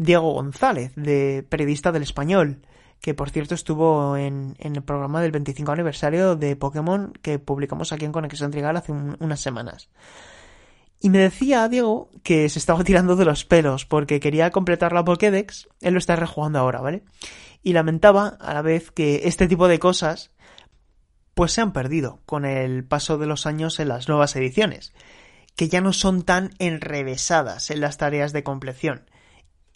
[SPEAKER 1] Diego González, de periodista del español, que por cierto estuvo en, el programa del 25 aniversario de Pokémon que publicamos aquí en Conexión Trigal hace unas semanas. Y me decía Diego que se estaba tirando de los pelos porque quería completar la Pokédex, él lo está rejugando ahora, ¿vale? Y lamentaba a la vez que este tipo de cosas pues se han perdido con el paso de los años en las nuevas ediciones, que ya no son tan enrevesadas en las tareas de compleción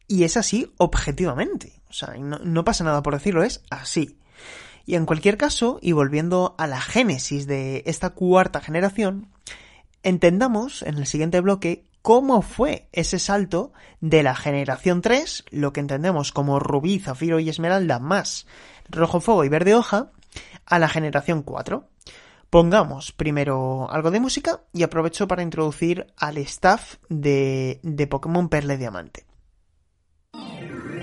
[SPEAKER 1] y es así objetivamente. O sea, no, pasa nada por decirlo, es así. Y en cualquier caso, y volviendo a la génesis de esta cuarta generación, entendamos en el siguiente bloque cómo fue ese salto de la generación 3, lo que entendemos como rubí, zafiro y esmeralda más rojo fuego y verde hoja, a la generación 4. Pongamos primero algo de música y aprovecho para introducir al staff de, de Pokémon Perla y Diamante. Here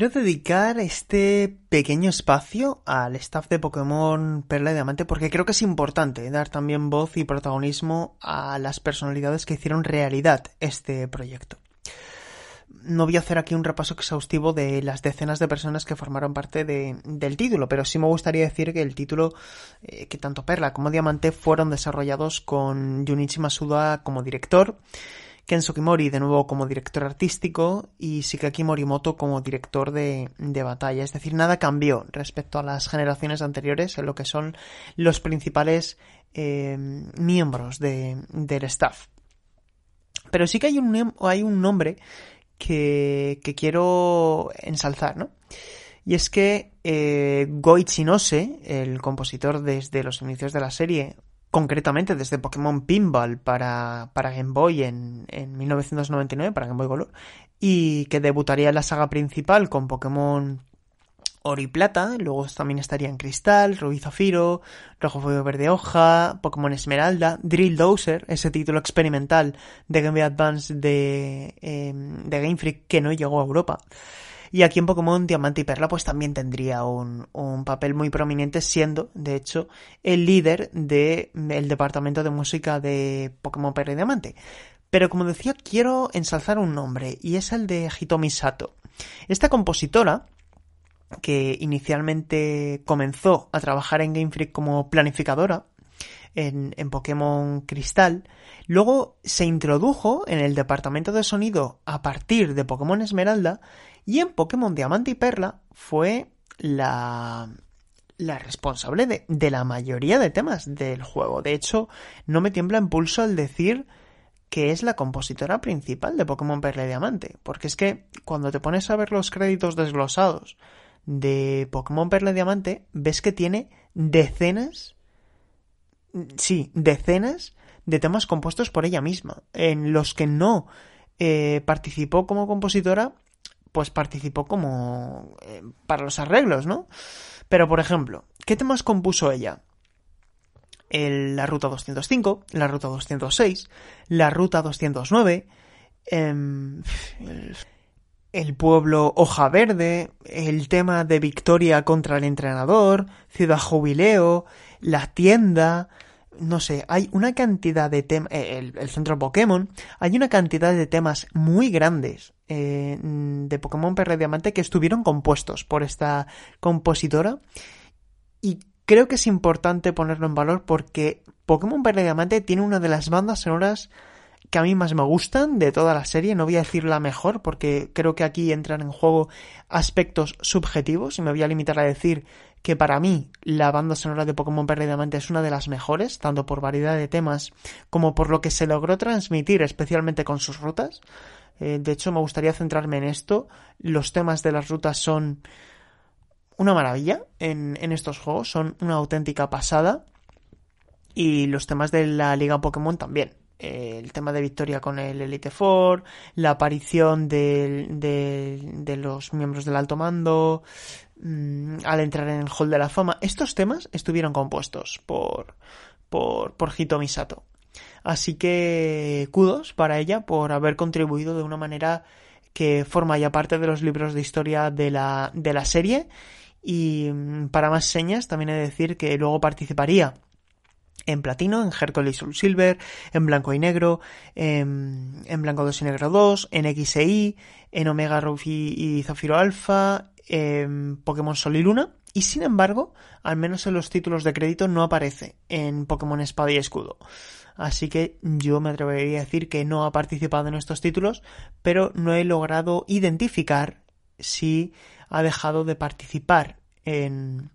[SPEAKER 1] Quiero dedicar este pequeño espacio al staff de Pokémon Perla y Diamante porque creo que es importante dar también voz y protagonismo a las personalidades que hicieron realidad este proyecto. No voy a hacer aquí un repaso exhaustivo de las decenas de personas que formaron parte del título, pero sí me gustaría decir que el título, eh, que tanto Perla como Diamante fueron desarrollados con Junichi Masuda como director, Ken Sukimori de nuevo como director artístico y Shikaki Morimoto como director de, batalla. Es decir, nada cambió respecto a las generaciones anteriores en lo que son los principales eh, miembros del staff. Pero sí que hay un, hay un nombre que, quiero ensalzar, ¿no? Y es que eh, Goichi Nose, el compositor desde los inicios de la serie, concretamente desde Pokémon Pinball para, para Game Boy en, en 1999, para Game Boy Color, y que debutaría en la saga principal con Pokémon Oro y Plata, luego también estaría en Cristal, Rubí Zafiro, Rojo Fuego Verde Hoja, Pokémon Esmeralda, Drill Dozer, ese título experimental de Game Boy Advance de, eh, de Game Freak que no llegó a Europa. Y aquí en Pokémon Diamante y Perla pues también tendría un, papel muy prominente siendo, de hecho, el líder del departamento de música de Pokémon Perla y Diamante. Pero como decía, quiero ensalzar un nombre y es el de Hitomi Sato. Esta compositora, que inicialmente comenzó a trabajar en Game Freak como planificadora, en, en Pokémon Cristal. Luego se introdujo en el departamento de sonido a partir de Pokémon Esmeralda y en Pokémon Diamante y Perla fue la, la responsable de, de, la mayoría de temas del juego. De hecho, no me tiembla en pulso al decir que es la compositora principal de Pokémon Perla y Diamante. Porque es que cuando te pones a ver los créditos desglosados de Pokémon Perla y Diamante, ves que tiene decenas, sí, decenas de temas compuestos por ella misma, en los que no eh, participó como compositora, pues participó como eh, para los arreglos, ¿no? Pero, por ejemplo, ¿qué temas compuso ella? El, la ruta 205, la ruta 206, la ruta 209, eh, el, el pueblo Hoja Verde, el tema de victoria contra el entrenador, Ciudad Jubileo, la tienda, no sé, hay una cantidad de temas, eh, el, centro Pokémon, hay una cantidad de temas muy grandes eh, de Pokémon Perla Diamante que estuvieron compuestos por esta compositora y creo que es importante ponerlo en valor porque Pokémon Perla Diamante tiene una de las bandas sonoras que a mí más me gustan de toda la serie. No voy a decir la mejor porque creo que aquí entran en juego aspectos subjetivos y me voy a limitar a decir que para mí la banda sonora de Pokémon Perla Diamante es una de las mejores, tanto por variedad de temas como por lo que se logró transmitir, especialmente con sus rutas. Eh, de hecho, me gustaría centrarme en esto. Los temas de las rutas son una maravilla en, en estos juegos, son una auténtica pasada. Y los temas de la Liga Pokémon también el tema de victoria con el Elite Four, la aparición de, de, de los miembros del alto mando, mmm, al entrar en el Hall de la Fama. Estos temas estuvieron compuestos por, por, por Hitomi. Así que kudos para ella por haber contribuido de una manera que forma ya parte de los libros de historia de la, de la serie. Y mm, para más señas, también he de decir que luego participaría en platino, en Hercules Soul Silver, en blanco y negro, en, blanco 2 y negro 2, en X Y, en Omega Ruby y Zafiro Alpha, en Pokémon Sol y Luna, y sin embargo, al menos en los títulos de crédito no aparece en Pokémon Espada y Escudo. Así que yo me atrevería a decir que no ha participado en estos títulos, pero no he logrado identificar si ha dejado de participar en,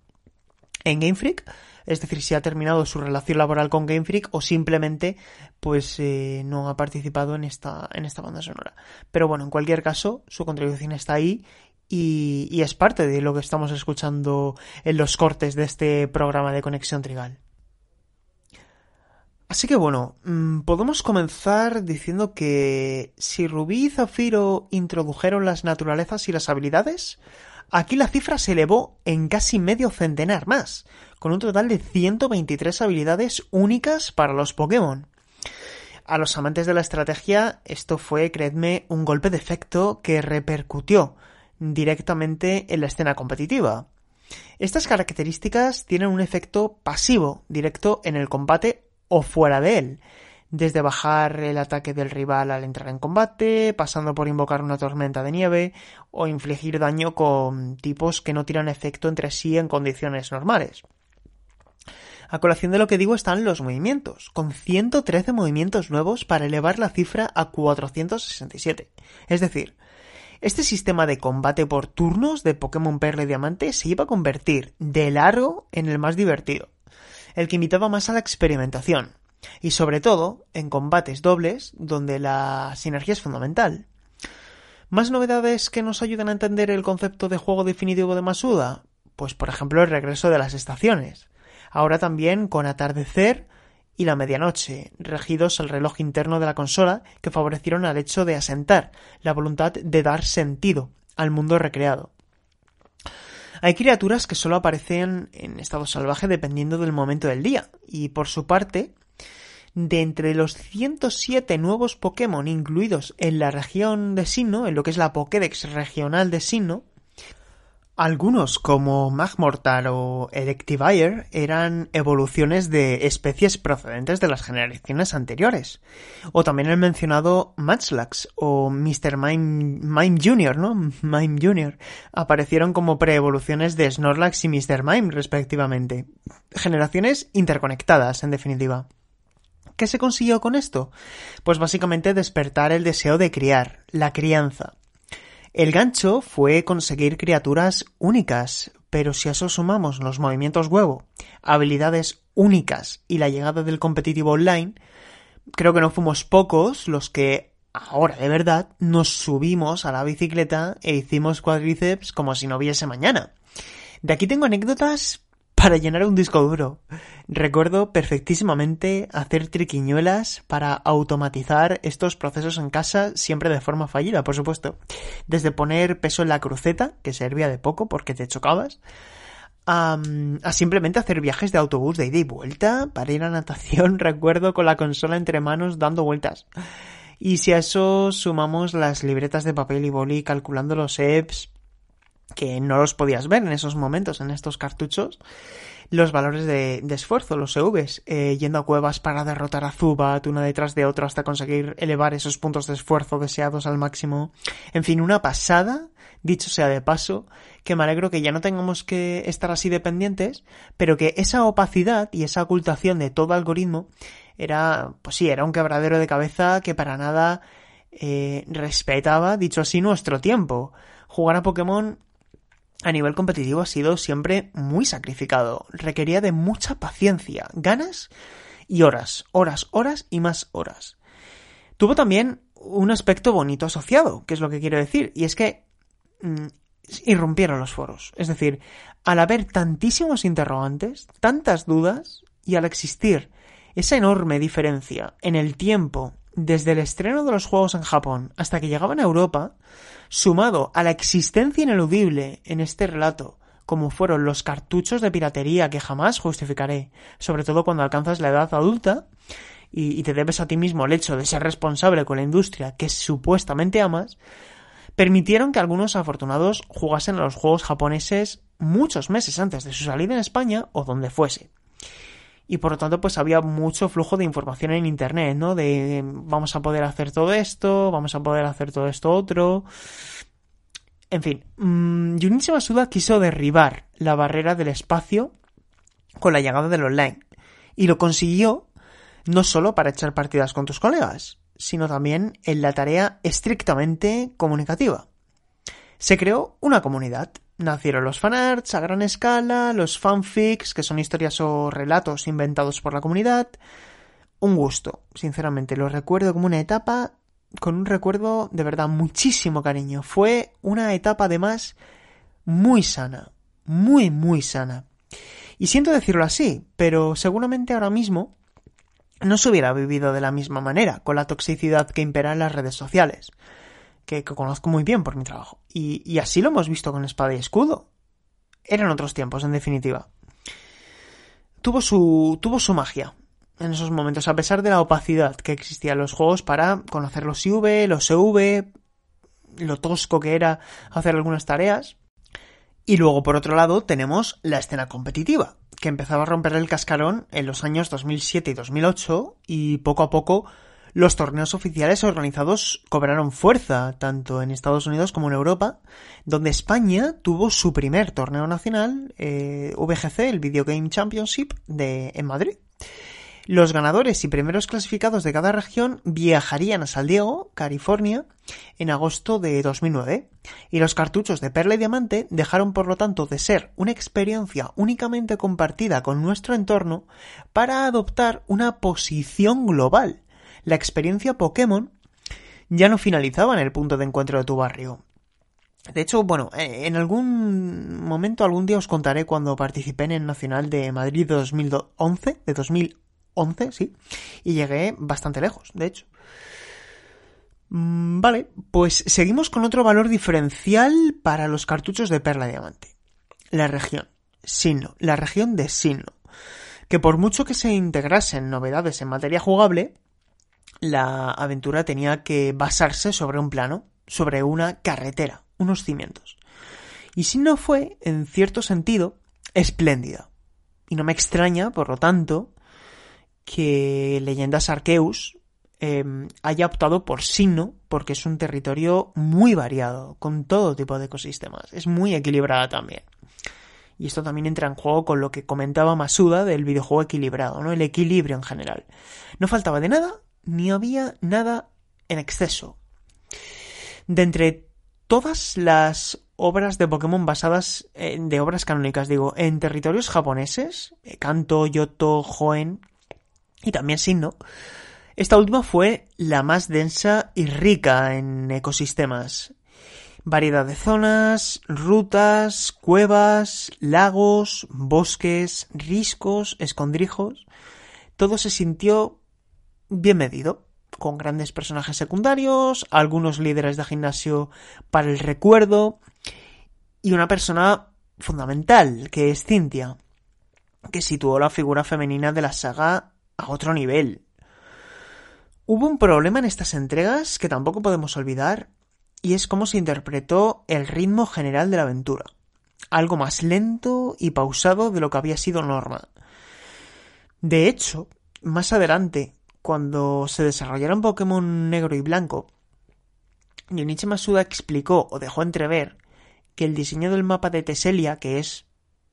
[SPEAKER 1] en Game Freak es decir, si ha terminado su relación laboral con Game Freak o simplemente pues eh, no ha participado en esta, en esta banda sonora. Pero bueno, en cualquier caso, su contribución está ahí y, y, es parte de lo que estamos escuchando en los cortes de este programa de Conexión Trigal. Así que bueno, mm, podemos comenzar diciendo que si Rubí y Zafiro introdujeron las naturalezas y las habilidades, aquí la cifra se elevó en casi medio centenar más, con un total de 123 habilidades únicas para los Pokémon. A los amantes de la estrategia esto fue, creedme, un golpe de efecto que repercutió directamente en la escena competitiva. Estas características tienen un efecto pasivo directo en el combate o fuera de él, desde bajar el ataque del rival al entrar en combate, pasando por invocar una tormenta de nieve o infligir daño con tipos que no tiran efecto entre sí en condiciones normales. A colación de lo que digo están los movimientos, con 113 movimientos nuevos para elevar la cifra a 467. Es decir, este sistema de combate por turnos de Pokémon Perla y Diamante se iba a convertir de largo en el más divertido, el que invitaba más a la experimentación, y sobre todo en combates dobles donde la sinergia es fundamental. ¿Más novedades que nos ayudan a entender el concepto de juego definitivo de Masuda? Pues por ejemplo el regreso de las estaciones ahora también con atardecer y la medianoche, regidos al reloj interno de la consola que favorecieron al hecho de asentar la voluntad de dar sentido al mundo recreado. Hay criaturas que solo aparecen en estado salvaje dependiendo del momento del día, y por su parte, de entre los 107 nuevos Pokémon incluidos en la región de Sinnoh, en lo que es la Pokédex regional de Sinnoh, Algunos, como Magmortar o Electivire, eran evoluciones de especies procedentes de las generaciones anteriores. O también el mencionado Matchlax o Mr. Mime, Mime Jr., ¿no? Mime Jr. aparecieron como preevoluciones de Snorlax y Mr. Mime, respectivamente. Generaciones interconectadas, en definitiva. ¿Qué se consiguió con esto? Pues básicamente despertar el deseo de criar, la crianza. El gancho fue conseguir criaturas únicas, pero si a eso sumamos los movimientos huevo, habilidades únicas y la llegada del competitivo online, creo que no fuimos pocos los que ahora de verdad nos subimos a la bicicleta e hicimos cuádriceps como si no hubiese mañana. De aquí tengo anécdotas para llenar un disco duro. Recuerdo perfectísimamente hacer triquiñuelas para automatizar estos procesos en casa, siempre de forma fallida, por supuesto. Desde poner peso en la cruceta, que servía de poco porque te chocabas, a, simplemente hacer viajes de autobús de ida y vuelta para ir a natación, recuerdo, con la consola entre manos dando vueltas. Y si a eso sumamos las libretas de papel y boli calculando los EPS, que no los podías ver en esos momentos, en estos cartuchos, los valores de, esfuerzo, los EVs, eh, yendo a cuevas para derrotar a Zubat una detrás de otra hasta conseguir elevar esos puntos de esfuerzo deseados al máximo. En fin, una pasada, dicho sea de paso, que me alegro que ya no tengamos que estar así dependientes, pero que esa opacidad y esa ocultación de todo algoritmo era, pues sí, era un quebradero de cabeza que para nada eh, respetaba, dicho así, nuestro tiempo. Jugar a Pokémon a nivel competitivo ha sido siempre muy sacrificado. Requería de mucha paciencia, ganas y horas, horas, horas y más horas. Tuvo también un aspecto bonito asociado, que es lo que quiero decir, y es que mm, irrumpieron los foros. Es decir, al haber tantísimos interrogantes, tantas dudas, y al existir esa enorme diferencia en el tiempo desde el estreno de los juegos en Japón hasta que llegaban a Europa, sumado a la existencia ineludible en este relato, como fueron los cartuchos de piratería que jamás justificaré, sobre todo cuando alcanzas la edad adulta y, te debes a ti mismo el hecho de ser responsable con la industria que supuestamente amas, permitieron que algunos afortunados jugasen a los juegos japoneses muchos meses antes de su salida en España o donde fuese y por lo tanto pues había mucho flujo de información en internet, ¿no? De vamos a poder hacer todo esto, vamos a poder hacer todo esto otro. En fin, mmm, Suda quiso derribar la barrera del espacio con la llegada del online y lo consiguió no solo para echar partidas con tus colegas, sino también en la tarea estrictamente comunicativa. Se creó una comunidad Nacieron los fanarts a gran escala, los fanfics, que son historias o relatos inventados por la comunidad. Un gusto, sinceramente, lo recuerdo como una etapa con un recuerdo de verdad muchísimo cariño. Fue una etapa además muy sana, muy, muy sana. Y siento decirlo así, pero seguramente ahora mismo no se hubiera vivido de la misma manera, con la toxicidad que impera en las redes sociales que, conozco muy bien por mi trabajo. Y, así lo hemos visto con Espada y Escudo. Eran otros tiempos, en definitiva. Tuvo su, tuvo su magia en esos momentos, a pesar de la opacidad que existía en los juegos para conocer los IV, los EV, lo tosco que era hacer algunas tareas. Y luego, por otro lado, tenemos la escena competitiva, que empezaba a romper el cascarón en los años 2007 y 2008 y poco a poco los torneos oficiales organizados cobraron fuerza, tanto en Estados Unidos como en Europa, donde España tuvo su primer torneo nacional, eh, VGC, el Video Game Championship, en Madrid. Los ganadores y primeros clasificados de cada región viajarían a San Diego, California, en agosto de 2009, y los cartuchos de Perla y Diamante dejaron por lo tanto de ser una experiencia únicamente compartida con nuestro entorno para adoptar una posición global, la experiencia Pokémon ya no finalizaba en el punto de encuentro de tu barrio. De hecho, bueno, eh, en algún momento, algún día os contaré cuando participé en el Nacional de Madrid de 2011, de 2011, sí, y llegué bastante lejos, de hecho. Mm, vale, pues seguimos con otro valor diferencial para los cartuchos de perla diamante. La región. Sino, la región de Sino. Que por mucho que se integrasen novedades en materia jugable, la aventura tenía que basarse sobre un plano, sobre una carretera, unos cimientos. Y si no fue, en cierto sentido, espléndida. Y no me extraña, por lo tanto, que Leyendas Arceus em, haya optado por Sinnoh, porque es un territorio muy variado, con todo tipo de ecosistemas. Es muy equilibrada también. Y esto también entra en juego con lo que comentaba Masuda del videojuego equilibrado, ¿no? El equilibrio en general. No faltaba de nada, ni había nada en exceso. De entre todas las obras de Pokémon basadas, en, de obras canónicas, digo, en territorios japoneses, eh, Kanto, Yoto, Hoenn y también Sinnoh, esta última fue la más densa y rica en ecosistemas. Variedad de zonas, rutas, cuevas, lagos, bosques, riscos, escondrijos. Todo se sintió bien medido, con grandes personajes secundarios, algunos líderes de gimnasio para el recuerdo y una persona fundamental, que es Cynthia, que situó la figura femenina de la saga a otro nivel. Hubo un problema en estas entregas que tampoco podemos olvidar, y es cómo se interpretó el ritmo general de la aventura. Algo más lento y pausado de lo que había sido norma. De hecho, más adelante, cuando se desarrollaron Pokémon negro y blanco, Junichi Masuda explicó o dejó entrever que el diseño del mapa de Teselia, que es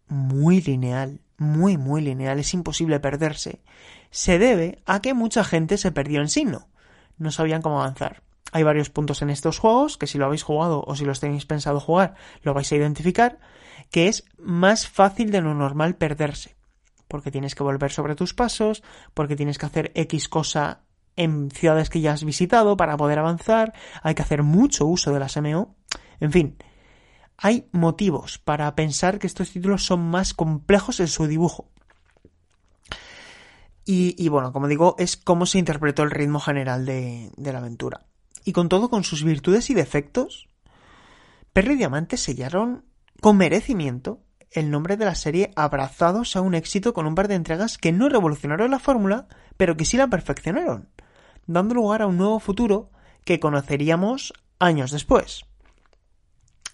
[SPEAKER 1] muy lineal, muy muy lineal, es imposible perderse, se debe a que mucha gente se perdió en signo. No sabían cómo avanzar. Hay varios puntos en estos juegos que si lo habéis jugado o si los tenéis pensado jugar lo vais a identificar, que es más fácil de lo normal perderse porque tienes que volver sobre tus pasos, porque tienes que hacer X cosa en ciudades que ya has visitado para poder avanzar, hay que hacer mucho uso de las MO, en fin, hay motivos para pensar que estos títulos son más complejos en su dibujo. Y, bueno, como digo, es cómo se interpretó el ritmo general de, de la aventura. Y con todo, con sus virtudes y defectos, Perry y Diamante sellaron con merecimiento el nombre de la serie abrazados a un éxito con un par de entregas que no revolucionaron la fórmula, pero que sí la perfeccionaron, dando lugar a un nuevo futuro que conoceríamos años después.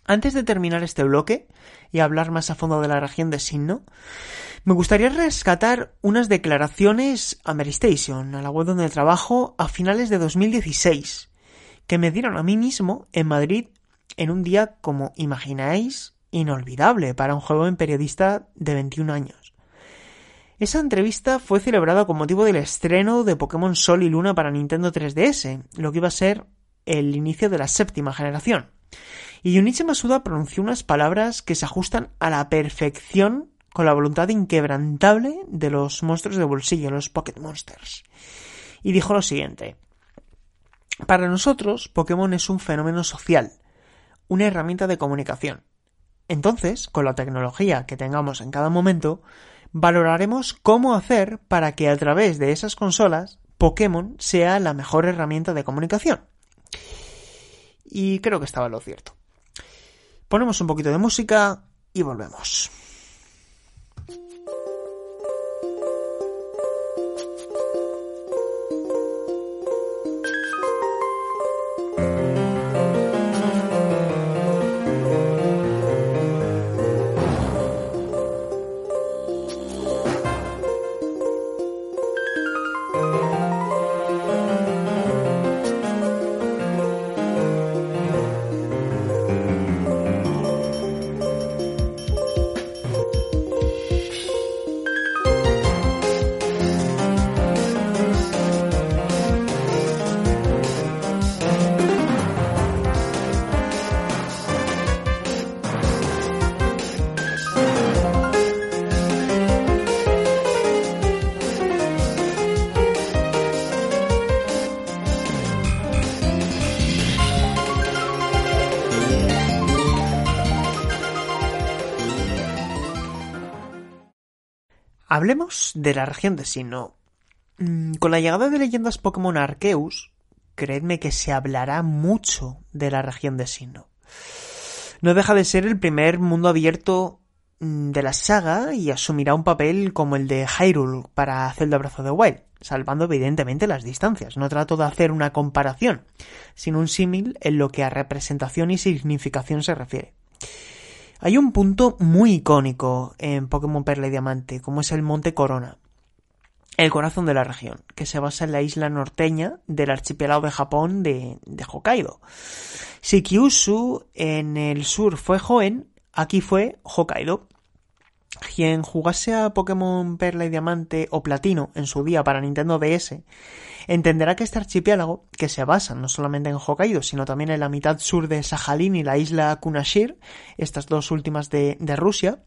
[SPEAKER 1] Antes de terminar este bloque y hablar más a fondo de la región de Sinnoh, me gustaría rescatar unas declaraciones a Mary Station, a la web donde trabajo, a finales de 2016, que me dieron a mí mismo en Madrid en un día como imagináis inolvidable para un joven periodista de 21 años. Esa entrevista fue celebrada con motivo del estreno de Pokémon Sol y Luna para Nintendo 3DS, lo que iba a ser el inicio de la séptima generación. Y Junichi Masuda pronunció unas palabras que se ajustan a la perfección con la voluntad inquebrantable de los monstruos de bolsillo, los Pocket Monsters. Y dijo lo siguiente. Para nosotros, Pokémon es un fenómeno social, una herramienta de comunicación. Entonces, con la tecnología que tengamos en cada momento, valoraremos cómo hacer para que a través de esas consolas Pokémon sea la mejor herramienta de comunicación. Y creo que estaba lo cierto. Ponemos un poquito de música y volvemos. Hablemos de la región de Sinnoh. Mm, con la llegada de leyendas Pokémon Arceus, creedme que se hablará mucho de la región de Sinnoh. No deja de ser el primer mundo abierto mm, de la saga y asumirá un papel como el de Hyrule para Zelda Breath of the Wild, salvando evidentemente las distancias. No trato de hacer una comparación, sino un símil en lo que a representación y significación se refiere. Hay un punto muy icónico en Pokémon Perla y Diamante, como es el Monte Corona, el corazón de la región, que se basa en la isla norteña del archipiélago de Japón de, de Hokkaido. Si Kyushu en el sur fue Hoenn, aquí fue Hokkaido. Quien jugase a Pokémon Perla y Diamante o Platino en su día para Nintendo DS entenderá que este archipiélago, que se basa no solamente en Hokkaido, sino también en la mitad sur de Sajalín y la isla Kunashir, estas dos últimas de, de Rusia,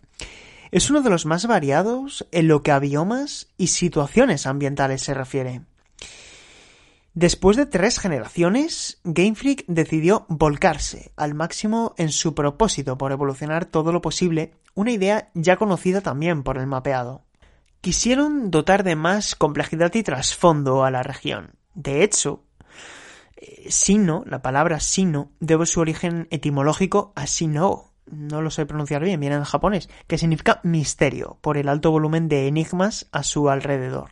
[SPEAKER 1] es uno de los más variados en lo que a biomas y situaciones ambientales se refiere. Después de tres generaciones, Game Freak decidió volcarse al máximo en su propósito por evolucionar todo lo posible, una idea ya conocida también por el mapeado. Quisieron dotar de más complejidad y trasfondo a la región. De hecho, eh, Sino, la palabra Sino, debe su origen etimológico a Sino, no lo sé pronunciar bien, viene en japonés, que significa misterio, por el alto volumen de enigmas a su alrededor.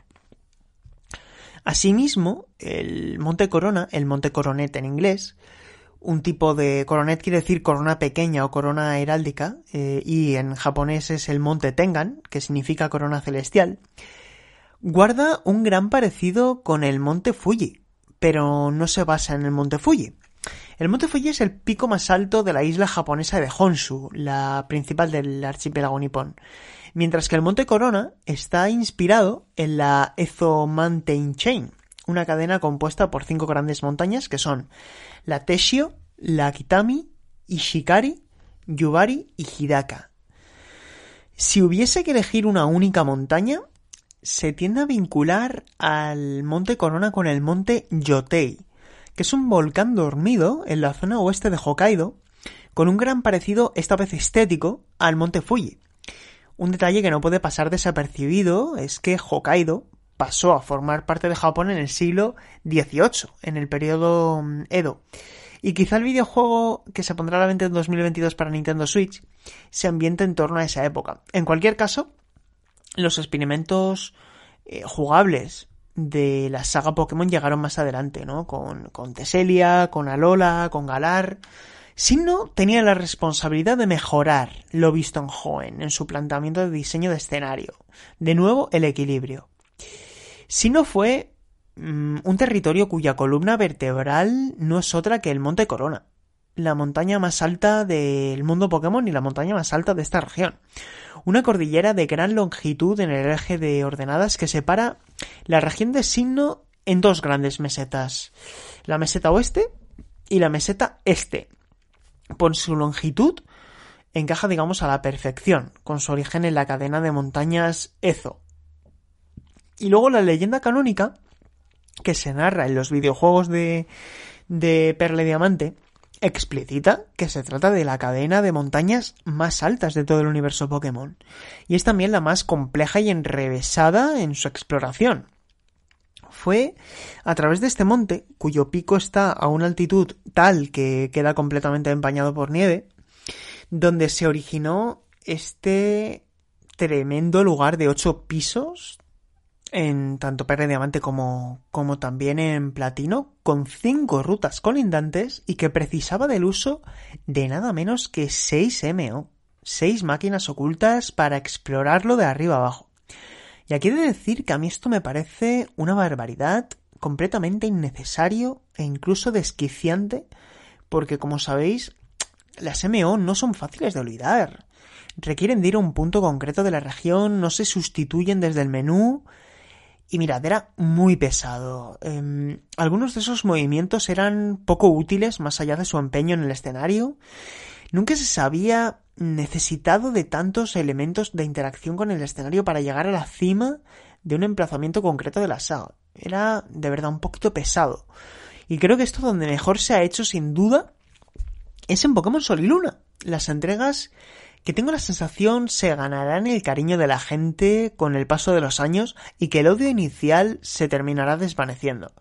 [SPEAKER 1] Asimismo, el Monte Corona, el Monte Coronet en inglés, un tipo de coronet quiere decir corona pequeña o corona heráldica, eh, y en japonés es el Monte Tengan, que significa corona celestial, guarda un gran parecido con el Monte Fuji, pero no se basa en el Monte Fuji. El Monte Fuji es el pico más alto de la isla japonesa de Honshu, la principal del archipiélago nipón, mientras que el Monte Corona está inspirado en la Ezo Mountain Chain, una cadena compuesta por cinco grandes montañas que son la Teshio, la Kitami, Ishikari, Yubari y Hidaka. Si hubiese que elegir una única montaña, se tiende a vincular al Monte Corona con el Monte Yotei, que es un volcán dormido en la zona oeste de Hokkaido, con un gran parecido, esta vez estético, al monte Fuji. Un detalle que no puede pasar desapercibido es que Hokkaido pasó a formar parte de Japón en el siglo XVIII, en el periodo mm, Edo. Y quizá el videojuego que se pondrá a la venta en 2022 para Nintendo Switch se ambiente en torno a esa época. En cualquier caso, los experimentos eh, jugables de la saga Pokémon llegaron más adelante, ¿no? Con, con Teselia, con Alola, con Galar. Sinnoh tenía la responsabilidad de mejorar lo visto en Hoenn en su planteamiento de diseño de escenario. De nuevo, el equilibrio. Sinnoh fue mm, un territorio cuya columna vertebral no es otra que el Monte Corona, la montaña más alta del mundo Pokémon y la montaña más alta de esta región una cordillera de gran longitud en el eje de ordenadas que separa la región de Signo en dos grandes mesetas, la meseta oeste y la meseta este. Por su longitud encaja, digamos, a la perfección, con su origen en la cadena de montañas Ezo. Y luego la leyenda canónica, que se narra en los videojuegos de, de Perle Diamante, explicita que se trata de la cadena de montañas más altas de todo el universo Pokémon, y es también la más compleja y enrevesada en su exploración. Fue a través de este monte, cuyo pico está a una altitud tal que queda completamente empañado por nieve, donde se originó este tremendo lugar de ocho pisos en tanto perla diamante como, como también en platino, con cinco rutas colindantes y que precisaba del uso de nada menos que 6 MO, 6 máquinas ocultas para explorarlo de arriba abajo. Y aquí de decir que a mí esto me parece una barbaridad, completamente innecesario e incluso desquiciante, porque como sabéis, las MO no son fáciles de olvidar. Requieren de ir a un punto concreto de la región, no se sustituyen desde el menú, y mirad, era muy pesado. Em, algunos de esos movimientos eran poco útiles más allá de su empeño en el escenario. Nunca se sabía necesitado de tantos elementos de interacción con el escenario para llegar a la cima de un emplazamiento concreto de la saga. Era de verdad un poquito pesado. Y creo que esto donde mejor se ha hecho sin duda es en Pokémon Sol y Luna. Las entregas que tengo la sensación se ganarán el cariño de la gente con el paso de los años y que el odio inicial se terminará desvaneciendo.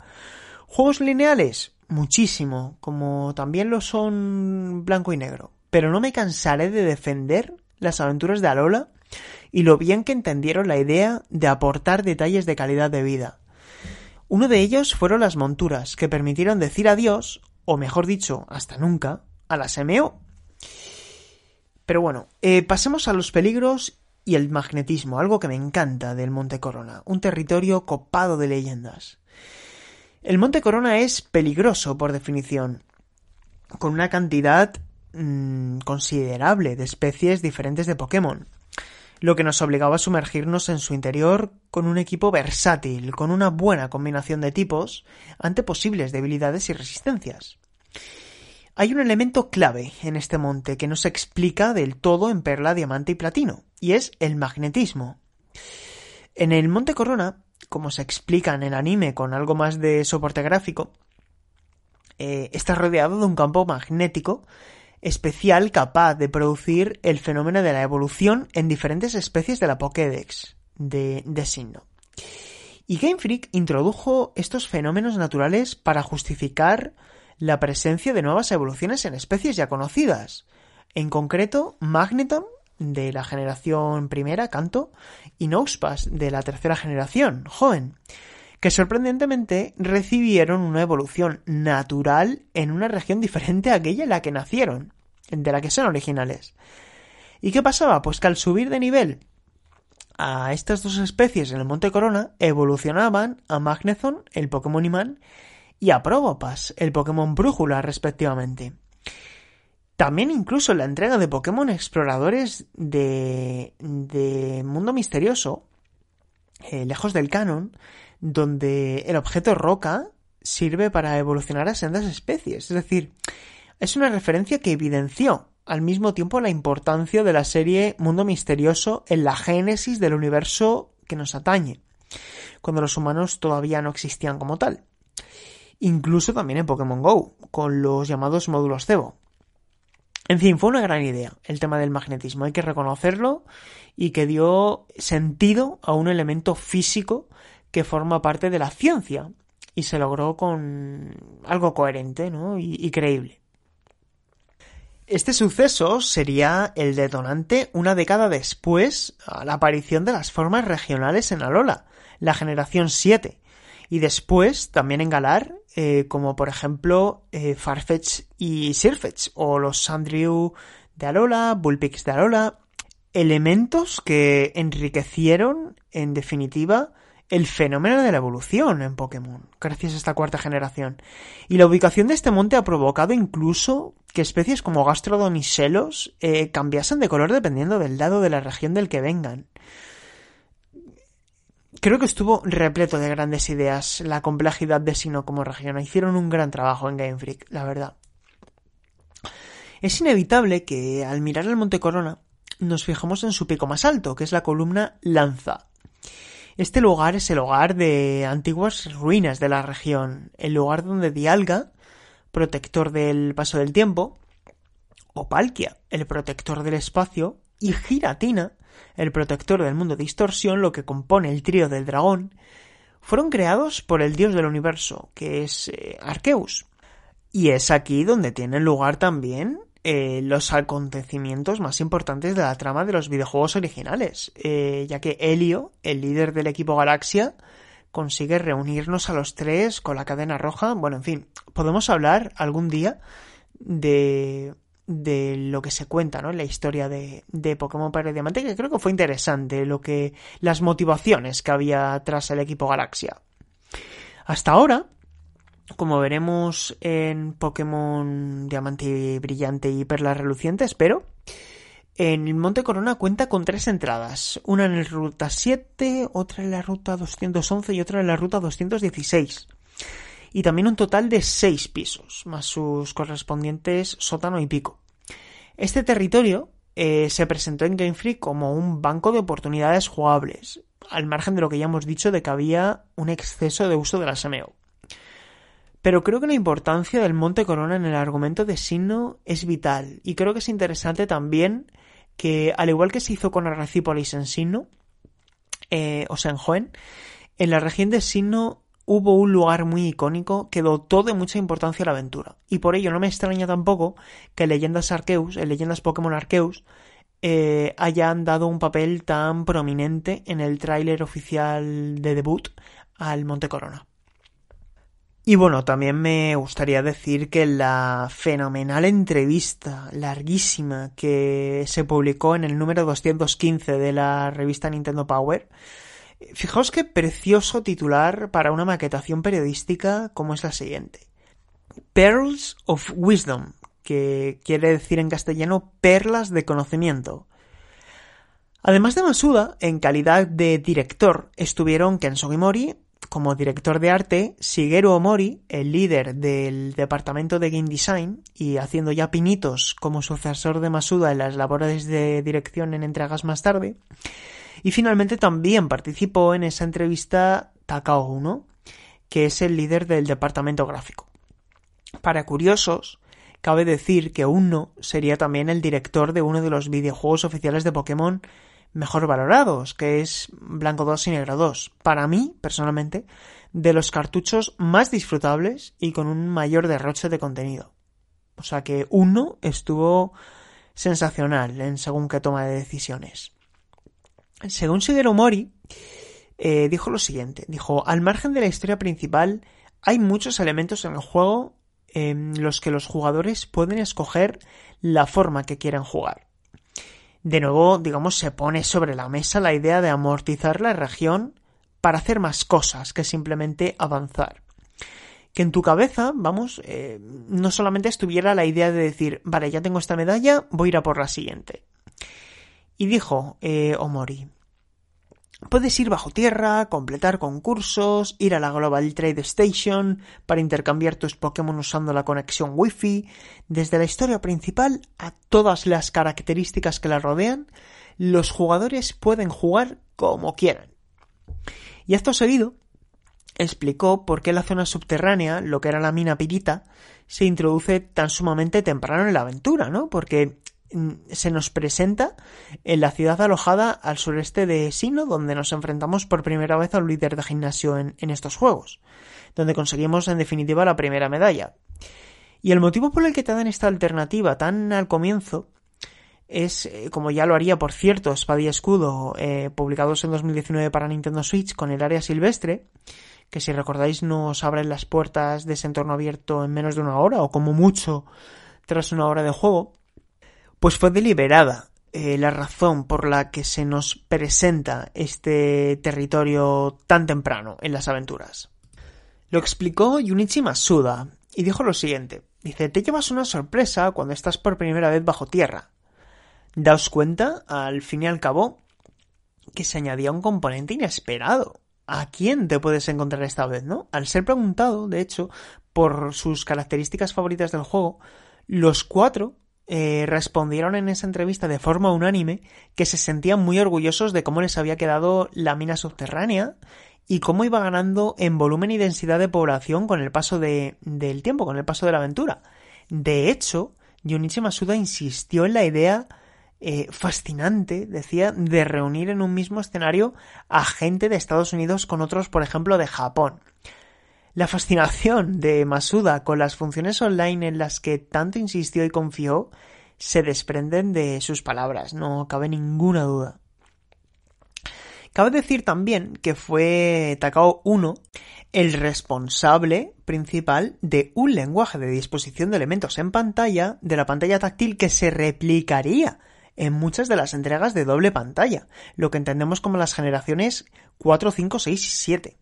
[SPEAKER 1] Juegos lineales, muchísimo, como también lo son blanco y negro, pero no me cansaré de defender las aventuras de Alola y lo bien que entendieron la idea de aportar detalles de calidad de vida. Uno de ellos fueron las monturas, que permitieron decir adiós, o mejor dicho, hasta nunca, a las MO, Pero bueno, eh, pasemos a los peligros y el magnetismo, algo que me encanta del Monte Corona, un territorio copado de leyendas. El Monte Corona es peligroso por definición, con una cantidad mm, considerable de especies diferentes de Pokémon, lo que nos obligaba a sumergirnos en su interior con un equipo versátil, con una buena combinación de tipos ante posibles debilidades y resistencias. Hay un elemento clave en este monte que no se explica del todo en perla, diamante y platino, y es el magnetismo. En el Monte Corona, como se explica en el anime con algo más de soporte gráfico, eh, está rodeado de un campo magnético especial capaz de producir el fenómeno de la evolución en diferentes especies de la Pokédex de, de signo. Y Game Freak introdujo estos fenómenos naturales para justificar la presencia de nuevas evoluciones en especies ya conocidas. En concreto, Magneton de la generación primera, Canto, y Nosepass de la tercera generación, Joven, que sorprendentemente recibieron una evolución natural en una región diferente a aquella en la que nacieron, de la que son originales. ¿Y qué pasaba? Pues que al subir de nivel a estas dos especies en el Monte Corona, evolucionaban a Magneton, el Pokémon imán, y a Probopass, el Pokémon Brújula, respectivamente. También incluso la entrega de Pokémon exploradores de, de Mundo Misterioso, eh, lejos del canon, donde el objeto roca sirve para evolucionar a sendas especies. Es decir, es una referencia que evidenció al mismo tiempo la importancia de la serie Mundo Misterioso en la génesis del universo que nos atañe, cuando los humanos todavía no existían como tal incluso también en Pokémon Go, con los llamados módulos Cebo. En fin, fue una gran idea el tema del magnetismo, hay que reconocerlo y que dio sentido a un elemento físico que forma parte de la ciencia y se logró con algo coherente ¿no? y, creíble. Este suceso sería el detonante una década después a la aparición de las formas regionales en Alola, la generación 7, y después también en Galar eh, como por ejemplo eh, Farfetch y Sirfetch, o los Sandrew de Alola, Bullpix de Alola, elementos que enriquecieron, en definitiva, el fenómeno de la evolución en Pokémon, gracias a esta cuarta generación. Y la ubicación de este monte ha provocado incluso que especies como Gastrodon y Xelos eh, cambiasen de color dependiendo del lado de la región del que vengan creo que estuvo repleto de grandes ideas la complejidad de Sino como región. Hicieron un gran trabajo en Game Freak, la verdad. Es inevitable que al mirar el Monte Corona nos fijamos en su pico más alto, que es la columna Lanza. Este lugar es el hogar de antiguas ruinas de la región, el lugar donde Dialga, protector del paso del tiempo, o Palkia, el protector del espacio, y Giratina, el protector del mundo de distorsión, lo que compone el trío del dragón, fueron creados por el dios del universo, que es eh, Arceus. Y es aquí donde tienen lugar también eh, los acontecimientos más importantes de la trama de los videojuegos originales, eh, ya que Helio, el líder del equipo Galaxia, consigue reunirnos a los tres con la cadena roja. Bueno, en fin, podemos hablar algún día de de lo que se cuenta, ¿no? En la historia de, de Pokémon Padre Diamante, que creo que fue interesante lo que. las motivaciones que había tras el equipo Galaxia. Hasta ahora, como veremos en Pokémon Diamante Brillante y Perla Reluciente, espero. En el Monte Corona cuenta con tres entradas, una en la ruta 7, otra en la ruta 211 y otra en la ruta 216 y también un total de seis pisos, más sus correspondientes sótano y pico. Este territorio eh, se presentó en Game Freak como un banco de oportunidades jugables, al margen de lo que ya hemos dicho de que había un exceso de uso de la SMO. Pero creo que la importancia del Monte Corona en el argumento de Sinnoh es vital, y creo que es interesante también que, al igual que se hizo con Arrecipolis en Sinnoh, eh, o sea, en Joen, en la región de Sinnoh hubo un lugar muy icónico que dotó de mucha importancia la aventura. Y por ello no me extraña tampoco que Leyendas Arceus, en Leyendas Pokémon Arceus, eh, hayan dado un papel tan prominente en el tráiler oficial de debut al Monte Corona. Y bueno, también me gustaría decir que la fenomenal entrevista larguísima que se publicó en el número 215 de la revista Nintendo Power, fijaos qué precioso titular para una maquetación periodística como es la siguiente. Pearls of Wisdom, que quiere decir en castellano perlas de conocimiento. Además de Masuda, en calidad de director estuvieron Ken Sugimori, como director de arte, Shigeru Omori, el líder del departamento de Game Design y haciendo ya pinitos como sucesor de Masuda en las labores de dirección en entregas más tarde. Y finalmente también participó en esa entrevista Takao Uno, que es el líder del departamento gráfico. Para curiosos, cabe decir que Uno sería también el director de uno de los videojuegos oficiales de Pokémon mejor valorados, que es Blanco 2 y Negro 2. Para mí, personalmente, de los cartuchos más disfrutables y con un mayor derroche de contenido. O sea que uno estuvo sensacional en según qué toma de decisiones. Según Shigeru Mori, eh, dijo lo siguiente, dijo, al margen de la historia principal, hay muchos elementos en el juego en los que los jugadores pueden escoger la forma que quieran jugar de nuevo, digamos, se pone sobre la mesa la idea de amortizar la región para hacer más cosas que simplemente avanzar. Que en tu cabeza, vamos, eh, no solamente estuviera la idea de decir, vale, ya tengo esta medalla, voy a ir a por la siguiente. Y dijo eh, Omori, Puedes ir bajo tierra, completar concursos, ir a la Global Trade Station para intercambiar tus Pokémon usando la conexión Wi-Fi. Desde la historia principal a todas las características que la rodean, los jugadores pueden jugar como quieran. Y esto seguido, explicó por qué la zona subterránea, lo que era la mina pirita, se introduce tan sumamente temprano en la aventura, ¿no? Porque se nos presenta en la ciudad alojada al sureste de Sino, donde nos enfrentamos por primera vez al líder de gimnasio en, estos juegos, donde conseguimos en definitiva la primera medalla. Y el motivo por el que te dan esta alternativa tan al comienzo es, eh, como ya lo haría por cierto, Espada y Escudo, eh, publicados en 2019 para Nintendo Switch con el área silvestre, que si recordáis nos abren las puertas de ese entorno abierto en menos de una hora, o como mucho tras una hora de juego, pues fue deliberada eh, la razón por la que se nos presenta este territorio tan temprano en las aventuras. Lo explicó Junichi Masuda y dijo lo siguiente. Dice, te llevas una sorpresa cuando estás por primera vez bajo tierra. Daos cuenta, al fin y al cabo, que se añadía un componente inesperado. ¿A quién te puedes encontrar esta vez, no? Al ser preguntado, de hecho, por sus características favoritas del juego, los cuatro eh, respondieron en esa entrevista de forma unánime que se sentían muy orgullosos de cómo les había quedado la mina subterránea y cómo iba ganando en volumen y densidad de población con el paso de, del tiempo, con el paso de la aventura. De hecho, Junichi Masuda insistió en la idea eh, fascinante, decía, de reunir en un mismo escenario a gente de Estados Unidos con otros, por ejemplo, de Japón. La fascinación de Masuda con las funciones online en las que tanto insistió y confió se desprenden de sus palabras, no cabe ninguna duda. Cabe decir también que fue Takao 1 el responsable principal de un lenguaje de disposición de elementos en pantalla de la pantalla táctil que se replicaría en muchas de las entregas de doble pantalla, lo que entendemos como las generaciones 4, 5, 6 y 7.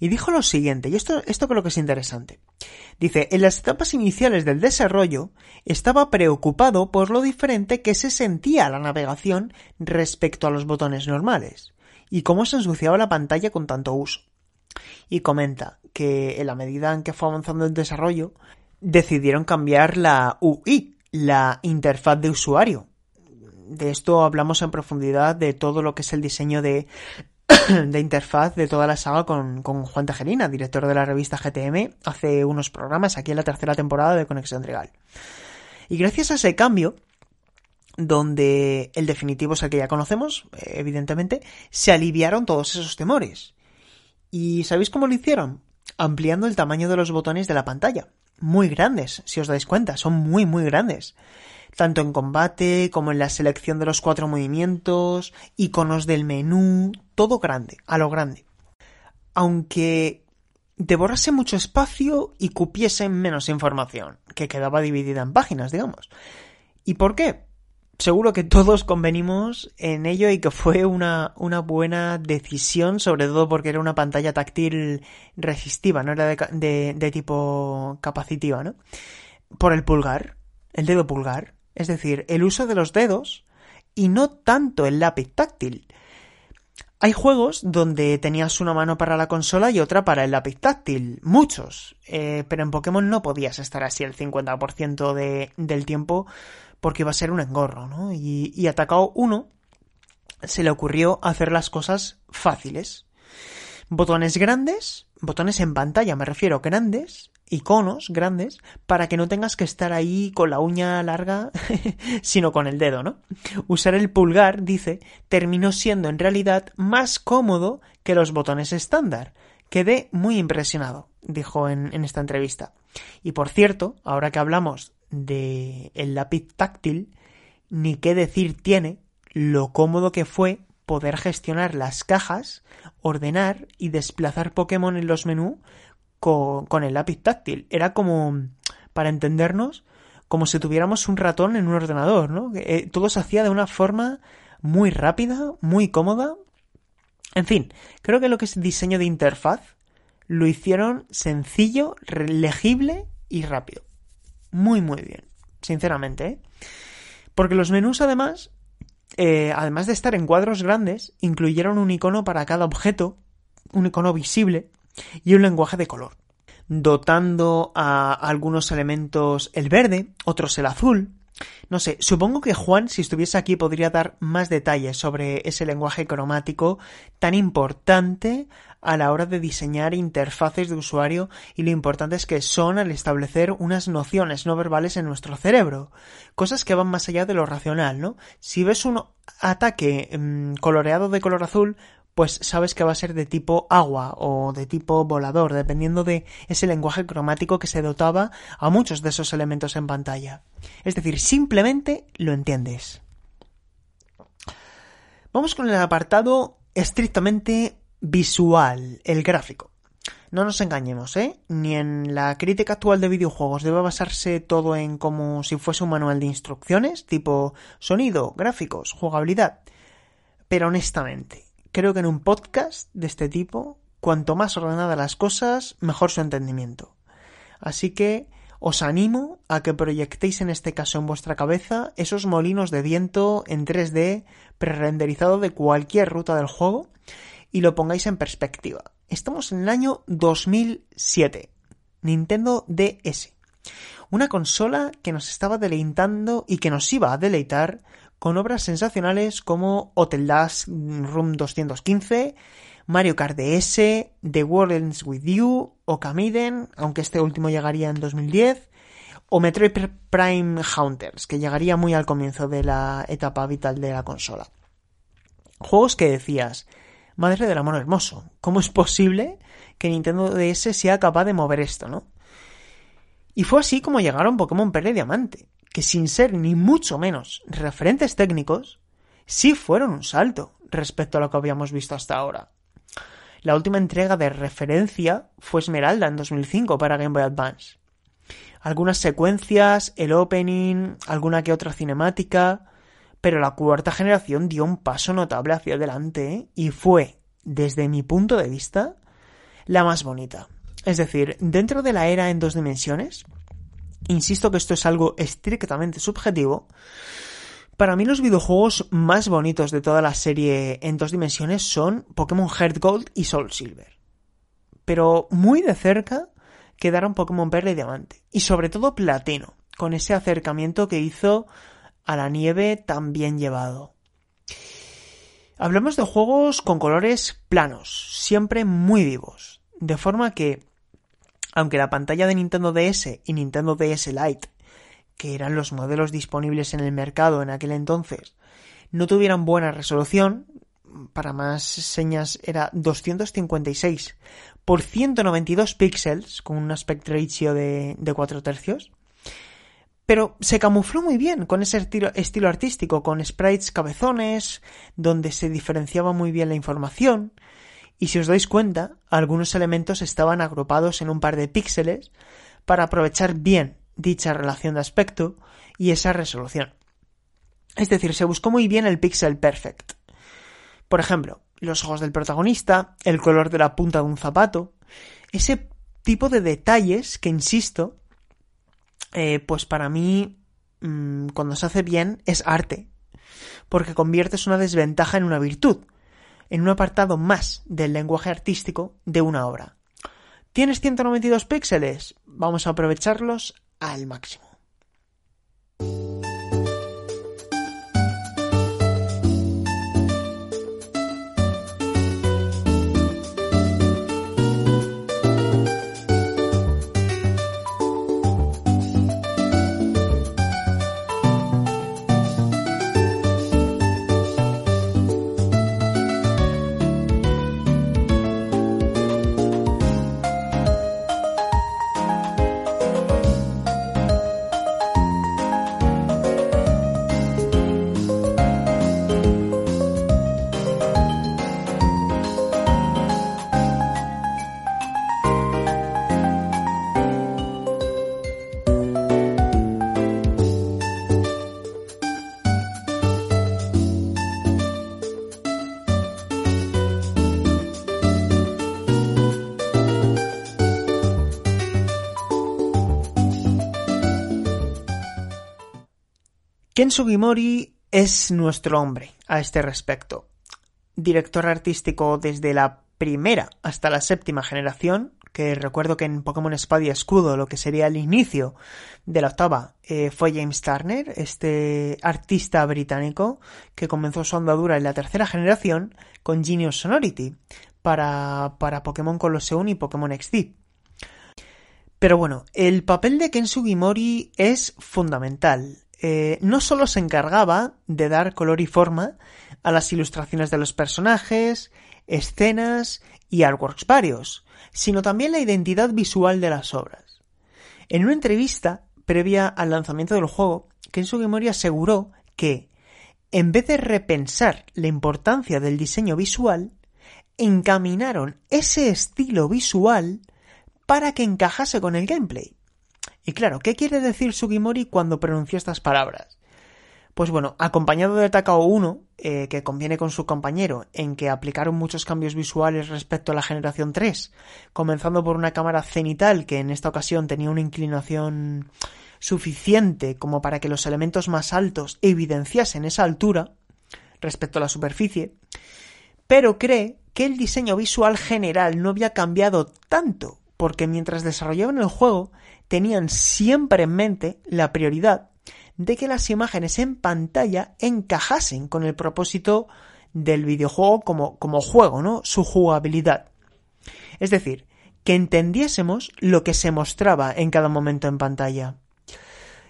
[SPEAKER 1] Y dijo lo siguiente, y esto, esto creo que es interesante. Dice, en las etapas iniciales del desarrollo estaba preocupado por lo diferente que se sentía la navegación respecto a los botones normales, y cómo se ensuciaba la pantalla con tanto uso. Y comenta que en la medida en que fue avanzando el desarrollo, decidieron cambiar la UI, la interfaz de usuario. De esto hablamos en profundidad de todo lo que es el diseño de de interfaz de toda la saga con, con, Juan Tejerina, director de la revista GTM, hace unos programas aquí en la tercera temporada de Conexión Trigal. Y gracias a ese cambio, donde el definitivo es el que ya conocemos, evidentemente, se aliviaron todos esos temores. ¿Y sabéis cómo lo hicieron? Ampliando el tamaño de los botones de la pantalla. Muy grandes, si os dais cuenta, son muy, muy grandes tanto en combate como en la selección de los cuatro movimientos, iconos del menú, todo grande, a lo grande. Aunque devorase mucho espacio y cupiese menos información, que quedaba dividida en páginas, digamos. ¿Y por qué? Seguro que todos convenimos en ello y que fue una, una buena decisión, sobre todo porque era una pantalla táctil resistiva, no era de, de tipo capacitiva, ¿no? Por el pulgar, el dedo pulgar, es decir, el uso de los dedos y no tanto el lápiz táctil. Hay juegos donde tenías una mano para la consola y otra para el lápiz táctil, muchos, eh, pero en Pokémon no podías estar así el 50% de, del tiempo porque iba a ser un engorro, ¿no? Y, y atacado uno se le ocurrió hacer las cosas fáciles. Botones grandes, botones en pantalla me refiero, grandes, iconos grandes para que no tengas que estar ahí con la uña larga, sino con el dedo, ¿no? Usar el pulgar, dice, terminó siendo en realidad más cómodo que los botones estándar. Quedé muy impresionado, dijo en, esta entrevista. Y por cierto, ahora que hablamos de el lápiz táctil, ni qué decir tiene lo cómodo que fue poder gestionar las cajas, ordenar y desplazar Pokémon en los menús con, el lápiz táctil. Era como, para entendernos, como si tuviéramos un ratón en un ordenador, ¿no? Eh, todo se hacía de una forma muy rápida, muy cómoda. En fin, creo que lo que es diseño de interfaz lo hicieron sencillo, legible y rápido. Muy, muy bien. Sinceramente, ¿eh? Porque los menús, además, eh, además de estar en cuadros grandes, incluyeron un icono para cada objeto, un icono visible, y un lenguaje de color, dotando a algunos elementos el verde, otros el azul. No sé, supongo que Juan, si estuviese aquí, podría dar más detalles sobre ese lenguaje cromático tan importante a la hora de diseñar interfaces de usuario y lo importantes que son al establecer unas nociones no verbales en nuestro cerebro. Cosas que van más allá de lo racional, ¿no? Si ves un ataque mm, coloreado de color azul, pues sabes que va a ser de tipo agua o de tipo volador, dependiendo de ese lenguaje cromático que se dotaba a muchos de esos elementos en pantalla. Es decir, simplemente lo entiendes. Vamos con el apartado estrictamente visual, el gráfico. No nos engañemos, ¿eh? Ni en la crítica actual de videojuegos debe basarse todo en como si fuese un manual de instrucciones, tipo sonido, gráficos, jugabilidad. Pero honestamente, creo que en un podcast de este tipo, cuanto más ordenadas las cosas, mejor su entendimiento. Así que os animo a que proyectéis en este caso en vuestra cabeza esos molinos de viento en 3D prerenderizado de cualquier ruta del juego y lo pongáis en perspectiva. Estamos en el año 2007. Nintendo DS. Una consola que nos estaba deleitando y que nos iba a deleitar con obras sensacionales como Hotel Dash Room 215, Mario Kart DS, The World Ends With You, o Kamiden, aunque este último llegaría en 2010, o Metroid Prime Hunters, que llegaría muy al comienzo de la etapa vital de la consola. Juegos que decías, madre del amor hermoso, ¿cómo es posible que Nintendo DS sea capaz de mover esto, no? Y fue así como llegaron Pokémon Perla y Diamante, que sin ser ni mucho menos referentes técnicos, sí fueron un salto respecto a lo que habíamos visto hasta ahora. La última entrega de referencia fue Esmeralda en 2005 para Game Boy Advance. Algunas secuencias, el opening, alguna que otra cinemática, pero la cuarta generación dio un paso notable hacia adelante y fue, desde mi punto de vista, la más bonita. Es decir, dentro de la era en dos dimensiones, Insisto que esto es algo estrictamente subjetivo. Para mí los videojuegos más bonitos de toda la serie en dos dimensiones son Pokémon Heart Gold y Soul Silver. Pero muy de cerca quedaron Pokémon Perla y Diamante. Y sobre todo Platino, con ese acercamiento que hizo a la nieve tan bien llevado. Hablamos de juegos con colores planos, siempre muy vivos. De forma que aunque la pantalla de Nintendo DS y Nintendo DS Lite, que eran los modelos disponibles en el mercado en aquel entonces, no tuvieran buena resolución, para más señas era 256 por 192 píxeles, con un aspect ratio de, de 4 tercios, pero se camufló muy bien con ese estilo, estilo, artístico, con sprites cabezones, donde se diferenciaba muy bien la información, y si os dais cuenta, algunos elementos estaban agrupados en un par de píxeles para aprovechar bien dicha relación de aspecto y esa resolución. Es decir, se buscó muy bien el pixel perfect. Por ejemplo, los ojos del protagonista, el color de la punta de un zapato, ese tipo de detalles que, insisto, eh, pues para mí, mm, cuando se hace bien, es arte, porque conviertes una desventaja en una virtud, en un apartado más del lenguaje artístico de una obra. ¿Tienes 192 píxeles? Vamos a aprovecharlos al máximo. Ken Sugimori es nuestro hombre a este respecto. Director artístico desde la primera hasta la séptima generación, que recuerdo que en Pokémon Espada y Escudo, lo que sería el inicio de la octava, eh, fue James Turner, este artista británico que comenzó su andadura en la tercera generación con Genius Sonority para, para Pokémon Colosseum y Pokémon XD. Pero bueno, el papel de Ken Sugimori es fundamental. Eh, no solo se encargaba de dar color y forma a las ilustraciones de los personajes, escenas y artworks varios, sino también la identidad visual de las obras. En una entrevista previa al lanzamiento del juego, Ken Sugimori aseguró que, en vez de repensar la importancia del diseño visual, encaminaron ese estilo visual para que encajase con el gameplay. Y claro, ¿qué quiere decir Sugimori cuando pronunció estas palabras? Pues bueno, acompañado de Takao 1, eh, que conviene con su compañero en que aplicaron muchos cambios visuales respecto a la generación 3, comenzando por una cámara cenital que en esta ocasión tenía una inclinación suficiente como para que los elementos más altos evidenciasen esa altura respecto a la superficie, pero cree que el diseño visual general no había cambiado tanto, porque mientras desarrollaban el juego tenían siempre en mente la prioridad de que las imágenes en pantalla encajasen con el propósito del videojuego como, como juego, ¿no? Su jugabilidad. Es decir, que entendiésemos lo que se mostraba en cada momento en pantalla.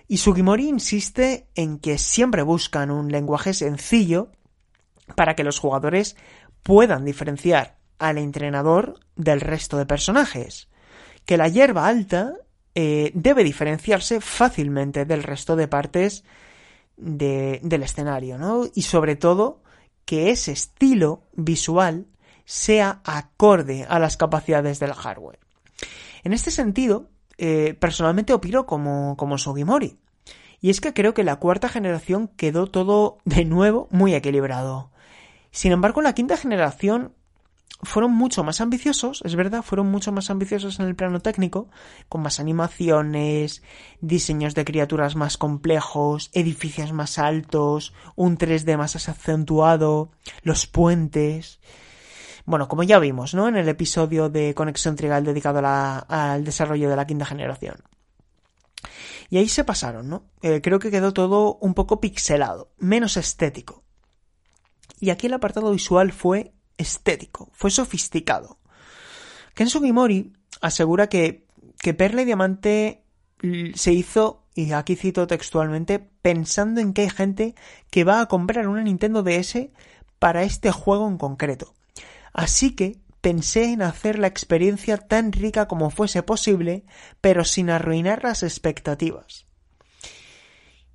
[SPEAKER 1] Y Sugimori insiste en que siempre buscan un lenguaje sencillo para que los jugadores puedan diferenciar al entrenador del resto de personajes. Que la hierba alta eh, debe diferenciarse fácilmente del resto de partes del escenario, ¿no? Y sobre todo que ese estilo visual sea acorde a las capacidades del hardware. En este sentido, eh, personalmente opino como, como Sugimori. Y es que creo que la cuarta generación quedó todo de nuevo muy equilibrado. Sin embargo, la quinta generación fueron mucho más ambiciosos, es verdad, fueron mucho más ambiciosos en el plano técnico, con más animaciones, diseños de criaturas más complejos, edificios más altos, un 3D más acentuado, los puentes. Bueno, como ya vimos, ¿no? En el episodio de Conexión Trigal dedicado al desarrollo de la quinta generación. Y ahí se pasaron, ¿no? Eh, creo que quedó todo un poco pixelado, menos estético. Y aquí el apartado visual fue estético, fue sofisticado. Ken Sugimori asegura que, que Perla y Diamante se hizo, y aquí cito textualmente, pensando en que hay gente que va a comprar una Nintendo DS para este juego en concreto. Así que pensé en hacer la experiencia tan rica como fuese posible, pero sin arruinar las expectativas.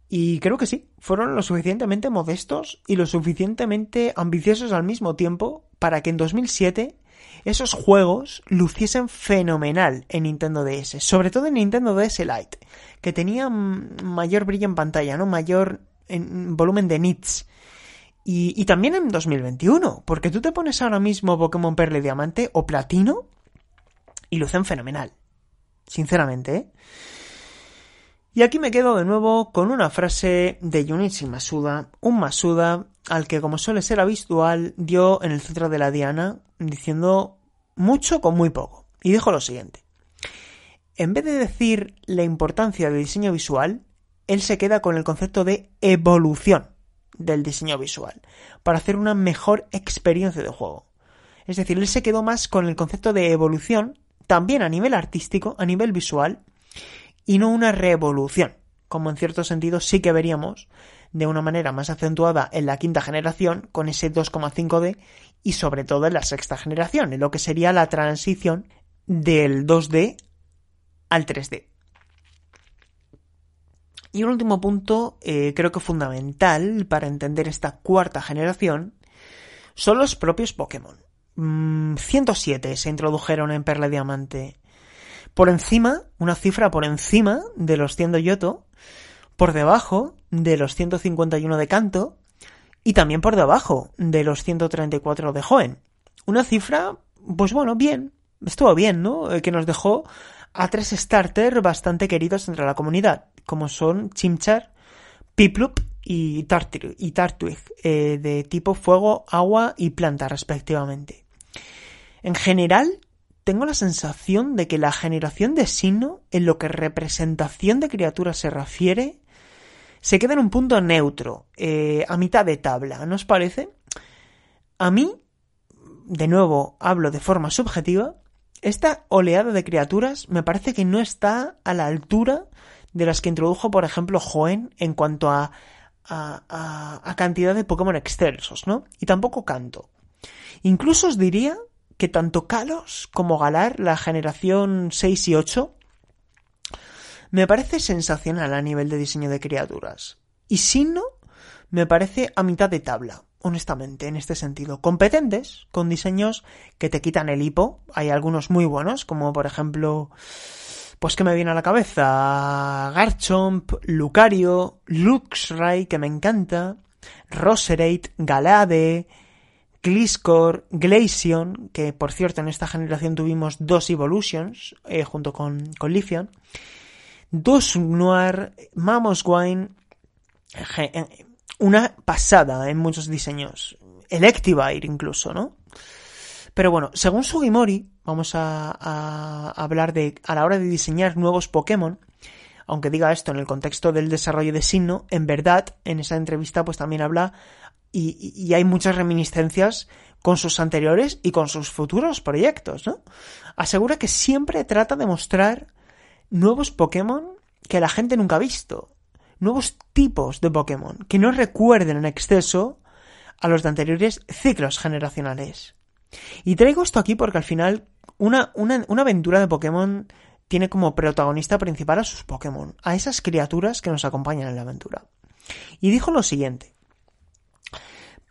[SPEAKER 1] Y creo que sí, fueron lo suficientemente modestos y lo suficientemente ambiciosos al mismo tiempo para que en 2007 esos juegos luciesen fenomenal en Nintendo DS, sobre todo en Nintendo DS Lite, que tenía mayor brillo en pantalla, ¿no? Mayor en volumen de nits. Y, y, también en 2021, porque tú te pones ahora mismo Pokémon Perla y Diamante o Platino y lucen fenomenal. Sinceramente, ¿eh? Y aquí me quedo de nuevo con una frase de Junichi Masuda, un Masuda al que, como suele ser habitual, dio en el centro de la diana, diciendo mucho con muy poco. Y dijo lo siguiente. En vez de decir la importancia del diseño visual, él se queda con el concepto de evolución del diseño visual, para hacer una mejor experiencia de juego. Es decir, él se quedó más con el concepto de evolución, también a nivel artístico, a nivel visual, y no una revolución, como en cierto sentido sí que veríamos de una manera más acentuada en la quinta generación con ese 2,5D y sobre todo en la sexta generación, en lo que sería la transición del 2D al 3D. Y un último punto, eh, creo que fundamental para entender esta cuarta generación, son los propios Pokémon. 107 mm, se introdujeron en Perla Diamante por encima, una cifra por encima de los 100 de Yoto, por debajo de los 151 de Kanto y también por debajo de los 134 de Joen. Una cifra, pues bueno, bien, estuvo bien, ¿no? Eh, que nos dejó a tres starters bastante queridos entre la comunidad, como son Chimchar, Piplup y, Tartwig, eh, de tipo fuego, agua y planta respectivamente. En general, tengo la sensación de que la generación de Sino, en lo que representación de criaturas se refiere, se queda en un punto neutro, eh, a mitad de tabla, ¿no os parece? A mí, de nuevo, hablo de forma subjetiva, esta oleada de criaturas me parece que no está a la altura de las que introdujo, por ejemplo, Joen en cuanto a, a, a cantidad de Pokémon excelsos, ¿no? Y tampoco Canto. Incluso os diría que tanto Kalos como Galar, la generación 6 y 8, me parece sensacional a nivel de diseño de criaturas. Y Sino me parece a mitad de tabla, honestamente, en este sentido. Competentes, con diseños que te quitan el hipo. Hay algunos muy buenos, como por ejemplo, pues que me viene a la cabeza, Garchomp, Lucario, Luxray, que me encanta, Roserate, Galade, Gliscor, Glaceon, que por cierto en esta generación tuvimos dos Evolutions eh, junto con, con Lithion, dos Noir, Mamoswine, eh, una pasada en muchos diseños, Electivire incluso, ¿no? Pero bueno, según Sugimori, vamos a, a, hablar de, a la hora de diseñar nuevos Pokémon, aunque diga esto en el contexto del desarrollo de Sinnoh, en verdad, en esa entrevista pues también habla y, hay muchas reminiscencias con sus anteriores y con sus futuros proyectos, ¿no? Asegura que siempre trata de mostrar nuevos Pokémon que la gente nunca ha visto, nuevos tipos de Pokémon que no recuerden en exceso a los de anteriores ciclos generacionales. Y traigo esto aquí porque al final una, una, una aventura de Pokémon tiene como protagonista principal a sus Pokémon, a esas criaturas que nos acompañan en la aventura. Y dijo lo siguiente.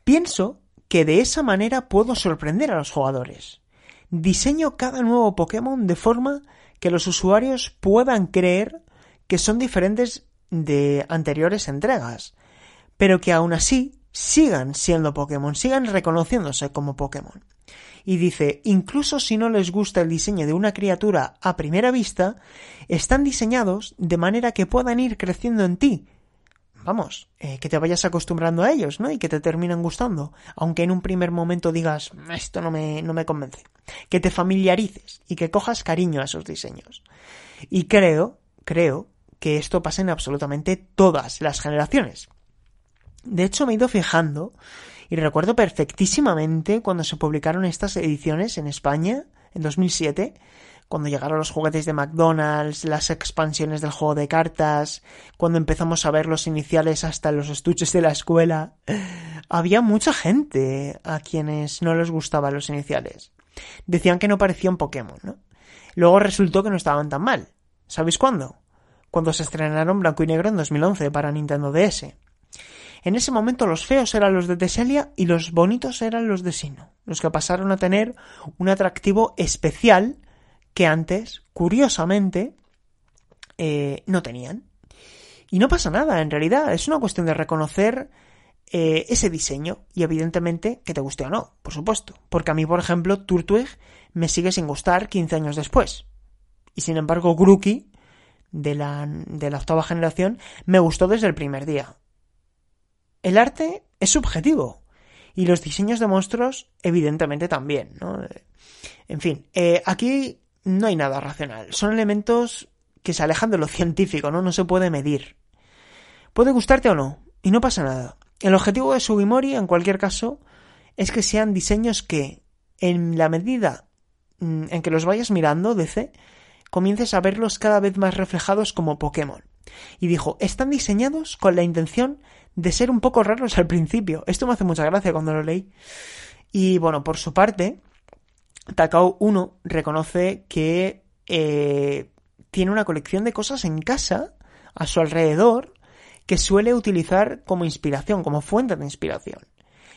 [SPEAKER 1] Pienso que de esa manera puedo sorprender a los jugadores. Diseño cada nuevo Pokémon de forma que los usuarios puedan creer que son diferentes de anteriores entregas, pero que aún así sigan siendo Pokémon, sigan reconociéndose como Pokémon. Y dice, incluso si no les gusta el diseño de una criatura a primera vista, están diseñados de manera que puedan ir creciendo en ti, vamos, eh, que te vayas acostumbrando a ellos, ¿no? Y que te terminan gustando, aunque en un primer momento digas, esto no me, no me convence. Que te familiarices y que cojas cariño a esos diseños. Y creo, creo que esto pasa en absolutamente todas las generaciones. De hecho, me he ido fijando y recuerdo perfectísimamente cuando se publicaron estas ediciones en España, en 2007, cuando llegaron los juguetes de McDonald's, las expansiones del juego de cartas, cuando empezamos a ver los iniciales hasta los estuches de la escuela, había mucha gente a quienes no les gustaban los iniciales. Decían que no parecían Pokémon, ¿no? Luego resultó que no estaban tan mal. ¿Sabéis cuándo? Cuando se estrenaron Blanco y Negro en 2011 para Nintendo DS. En ese momento los feos eran los de Teselia y los bonitos eran los de Sino, los que pasaron a tener un atractivo especial que antes, curiosamente, eh, no tenían. Y no pasa nada, en realidad, es una cuestión de reconocer eh, ese diseño y evidentemente que te guste o no, por supuesto. Porque a mí, por ejemplo, Turtwig me sigue sin gustar 15 años después. Y sin embargo, Grookey, de la, de la octava generación, me gustó desde el primer día. El arte es subjetivo. Y los diseños de monstruos, evidentemente, también, ¿no? En fin, eh, aquí no hay nada racional. Son elementos que se alejan de lo científico, ¿no? No se puede medir. Puede gustarte o no, y no pasa nada. El objetivo de Sugimori, en cualquier caso, es que sean diseños que, en la medida mm, en que los vayas mirando, DC, comiences a verlos cada vez más reflejados como Pokémon. Y dijo, están diseñados con la intención de ser un poco raros al principio. Esto me hace mucha gracia cuando lo leí. Y bueno, por su parte, Takao 1 reconoce que eh, tiene una colección de cosas en casa, a su alrededor, que suele utilizar como inspiración, como fuente de inspiración,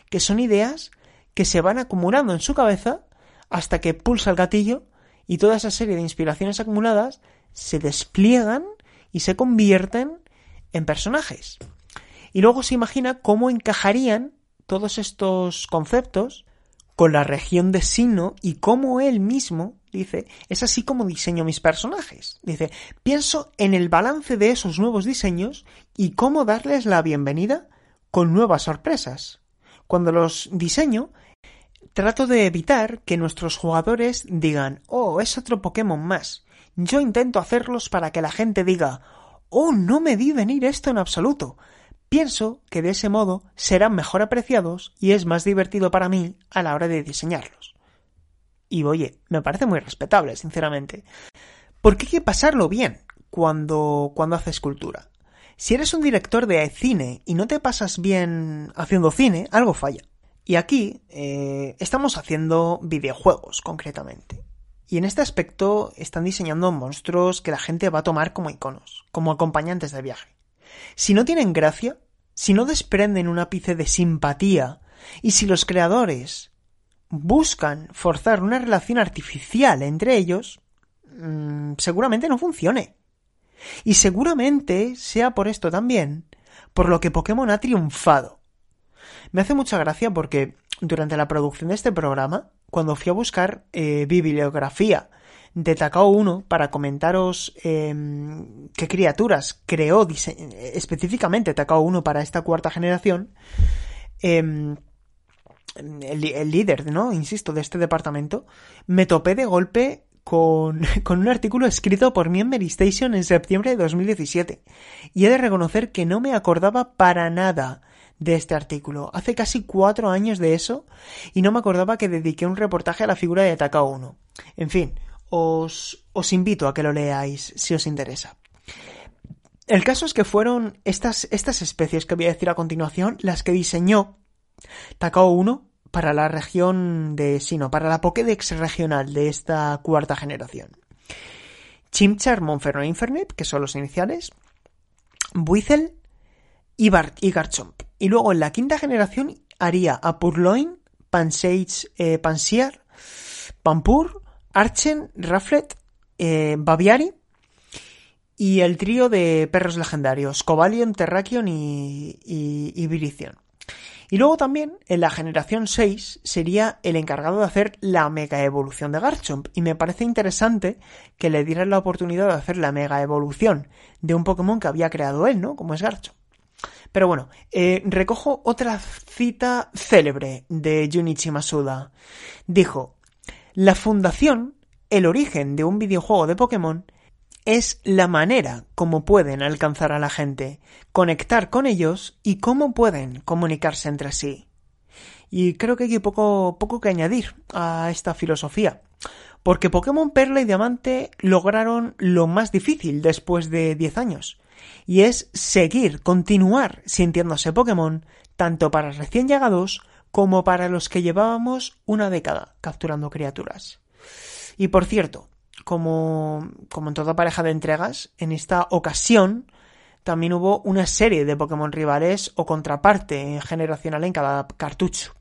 [SPEAKER 1] que son ideas que se van acumulando en su cabeza hasta que pulsa el gatillo y toda esa serie de inspiraciones acumuladas se despliegan y se convierten en personajes. Y luego se imagina cómo encajarían todos estos conceptos con la región de Sino y cómo él mismo Dice, es así como diseño mis personajes. Dice, pienso en el balance de esos nuevos diseños y cómo darles la bienvenida con nuevas sorpresas. Cuando los diseño, trato de evitar que nuestros jugadores digan, oh, es otro Pokémon más. Yo intento hacerlos para que la gente diga, oh, no me di venir esto en absoluto. Pienso que de ese modo serán mejor apreciados y es más divertido para mí a la hora de diseñarlos. Y oye, me parece muy respetable, sinceramente. Porque hay que pasarlo bien cuando, cuando haces cultura. Si eres un director de cine y no te pasas bien haciendo cine, algo falla. Y aquí eh, estamos haciendo videojuegos, concretamente. Y en este aspecto están diseñando monstruos que la gente va a tomar como iconos, como acompañantes de viaje. Si no tienen gracia, si no desprenden un ápice de simpatía, y si los creadores buscan forzar una relación artificial entre ellos, mm, seguramente no funcione. Y seguramente sea por esto también, por lo que Pokémon ha triunfado. Me hace mucha gracia porque durante la producción de este programa, cuando fui a buscar eh, bibliografía de Takao 1 para comentaros em, qué criaturas creó específicamente Takao 1 para esta cuarta generación, em, el, líder, ¿no? Insisto, de este departamento, me topé de golpe con, con, un artículo escrito por mi en Station en septiembre de 2017. Y he de reconocer que no me acordaba para nada de este artículo. Hace casi cuatro años de eso y no me acordaba que dediqué un reportaje a la figura de Takao 1. En fin, os, os invito a que lo leáis si os interesa. El caso es que fueron estas, estas especies que voy a decir a continuación las que diseñó Takao 1 para la región de Sino, para la Pokédex regional de esta cuarta generación. Chimchar, Monferno Infernape, que son los iniciales, Buizel y, Garchomp. Y luego en la quinta generación haría a Purloin, Pansage, eh, Pansiar, Pampur, Archen, Raflet, eh, Baviari y el trío de perros legendarios, Cobalion, Terrakion y, y, y. Y luego también, en la generación 6, sería el encargado de hacer la mega evolución de Garchomp. Y me parece interesante que le dieran la oportunidad de hacer la mega evolución de un Pokémon que había creado él, ¿no? Como es Garchomp. Pero bueno, eh, recojo otra cita célebre de Junichi Masuda. Dijo, la fundación, el origen de un videojuego de Pokémon, es la manera como pueden alcanzar a la gente, conectar con ellos y cómo pueden comunicarse entre sí. Y creo que hay poco, poco que añadir a esta filosofía, porque Pokémon Perla y Diamante lograron lo más difícil después de 10 años, y es seguir, continuar sintiéndose Pokémon, tanto para recién llegados como para los que llevábamos una década capturando criaturas. Y por cierto, como, como en toda pareja de entregas, en esta ocasión también hubo una serie de Pokémon rivales o contraparte generacional en cada cartucho.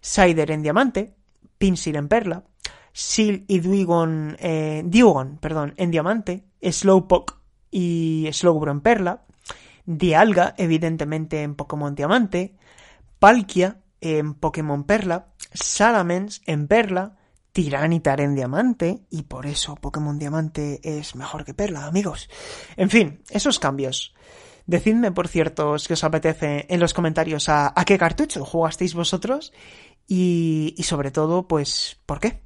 [SPEAKER 1] Cider en diamante, Pinsir en perla, Seal y Dwigon, eh, perdón, en diamante, Slowpoke y Slowbro en perla, Dialga, evidentemente en Pokémon diamante, Palkia en Pokémon perla, Salamence en perla, Tiranitar en diamante, y por eso Pokémon diamante es mejor que perla, amigos. En fin, esos cambios. Decidme, por cierto, si os apetece en los comentarios a, a qué cartucho jugasteis vosotros y, y sobre todo, pues, ¿por qué?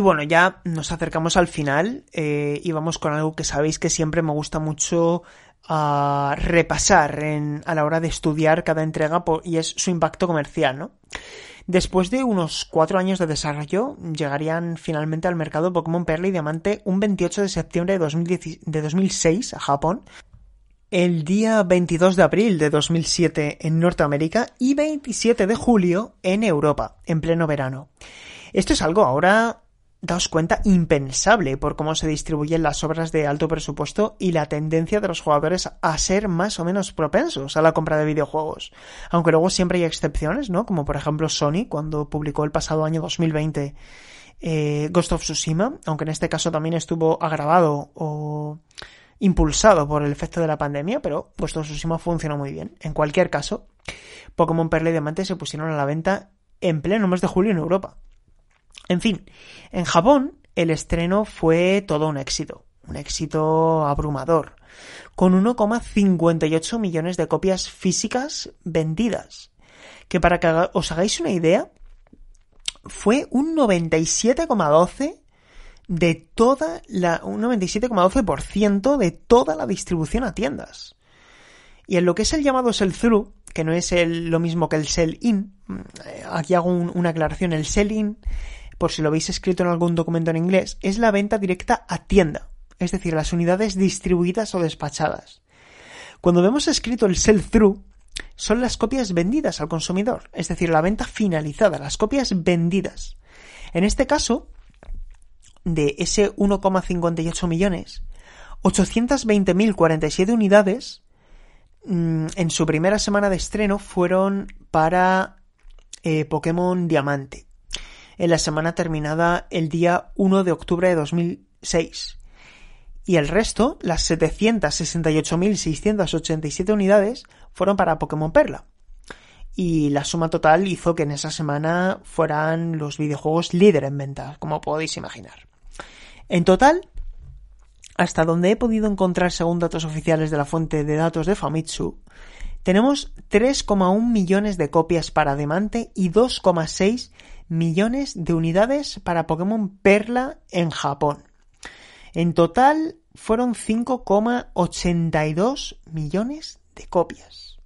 [SPEAKER 1] Y bueno, ya nos acercamos al final eh, y vamos con algo que sabéis que siempre me gusta mucho ah, repasar a la hora de estudiar cada entrega y es su impacto comercial, ¿no? Después de unos cuatro años de desarrollo, llegarían finalmente al mercado Pokémon Perla y Diamante un 28 de septiembre de, de 2006 a Japón, el día 22 de abril de 2007 en Norteamérica y 27 de julio en Europa, en pleno verano. Esto es algo ahora daos cuenta, impensable por cómo se distribuyen las obras de alto presupuesto y la tendencia de los jugadores a ser más o menos propensos a la compra de videojuegos. Aunque luego siempre hay excepciones, ¿no? Como por ejemplo Sony, cuando publicó el pasado año 2020 eh, Ghost of Tsushima, aunque en este caso también estuvo agravado o impulsado por el efecto de la pandemia, pero Ghost of Tsushima funcionó muy bien. En cualquier caso, Pokémon Perla y Diamante se pusieron a la venta en pleno mes de julio en Europa. En fin, en Japón el estreno fue todo un éxito, un éxito abrumador, con 1,58 millones de copias físicas vendidas, que para que os hagáis una idea, fue un 97,12 de toda la un 97,12% de toda la distribución a tiendas. Y en lo que es el llamado sell-through, que no es lo mismo que el sell-in, eh, aquí hago una aclaración, el sell-in por si lo habéis escrito en algún documento en inglés, es la venta directa a tienda, es decir, las unidades distribuidas o despachadas. Cuando vemos escrito el sell-through, son las copias vendidas al consumidor, es decir, la venta finalizada, las copias vendidas. En este caso, de ese 1,58 millones, 820.047 unidades mm, en su primera semana de estreno fueron para eh, Pokémon Diamante en la semana terminada el día 1 de octubre de 2006. Y el resto, las 768.687 unidades, fueron para Pokémon Perla. Y la suma total hizo que en esa semana fueran los videojuegos líder en ventas, como podéis imaginar. En total, hasta donde he podido encontrar según datos oficiales de la fuente de datos de Famitsu, tenemos 3,1 millones de copias para Diamante y 2,6 millones de unidades para Pokémon Perla en Japón. En total fueron 5,82 millones de copias.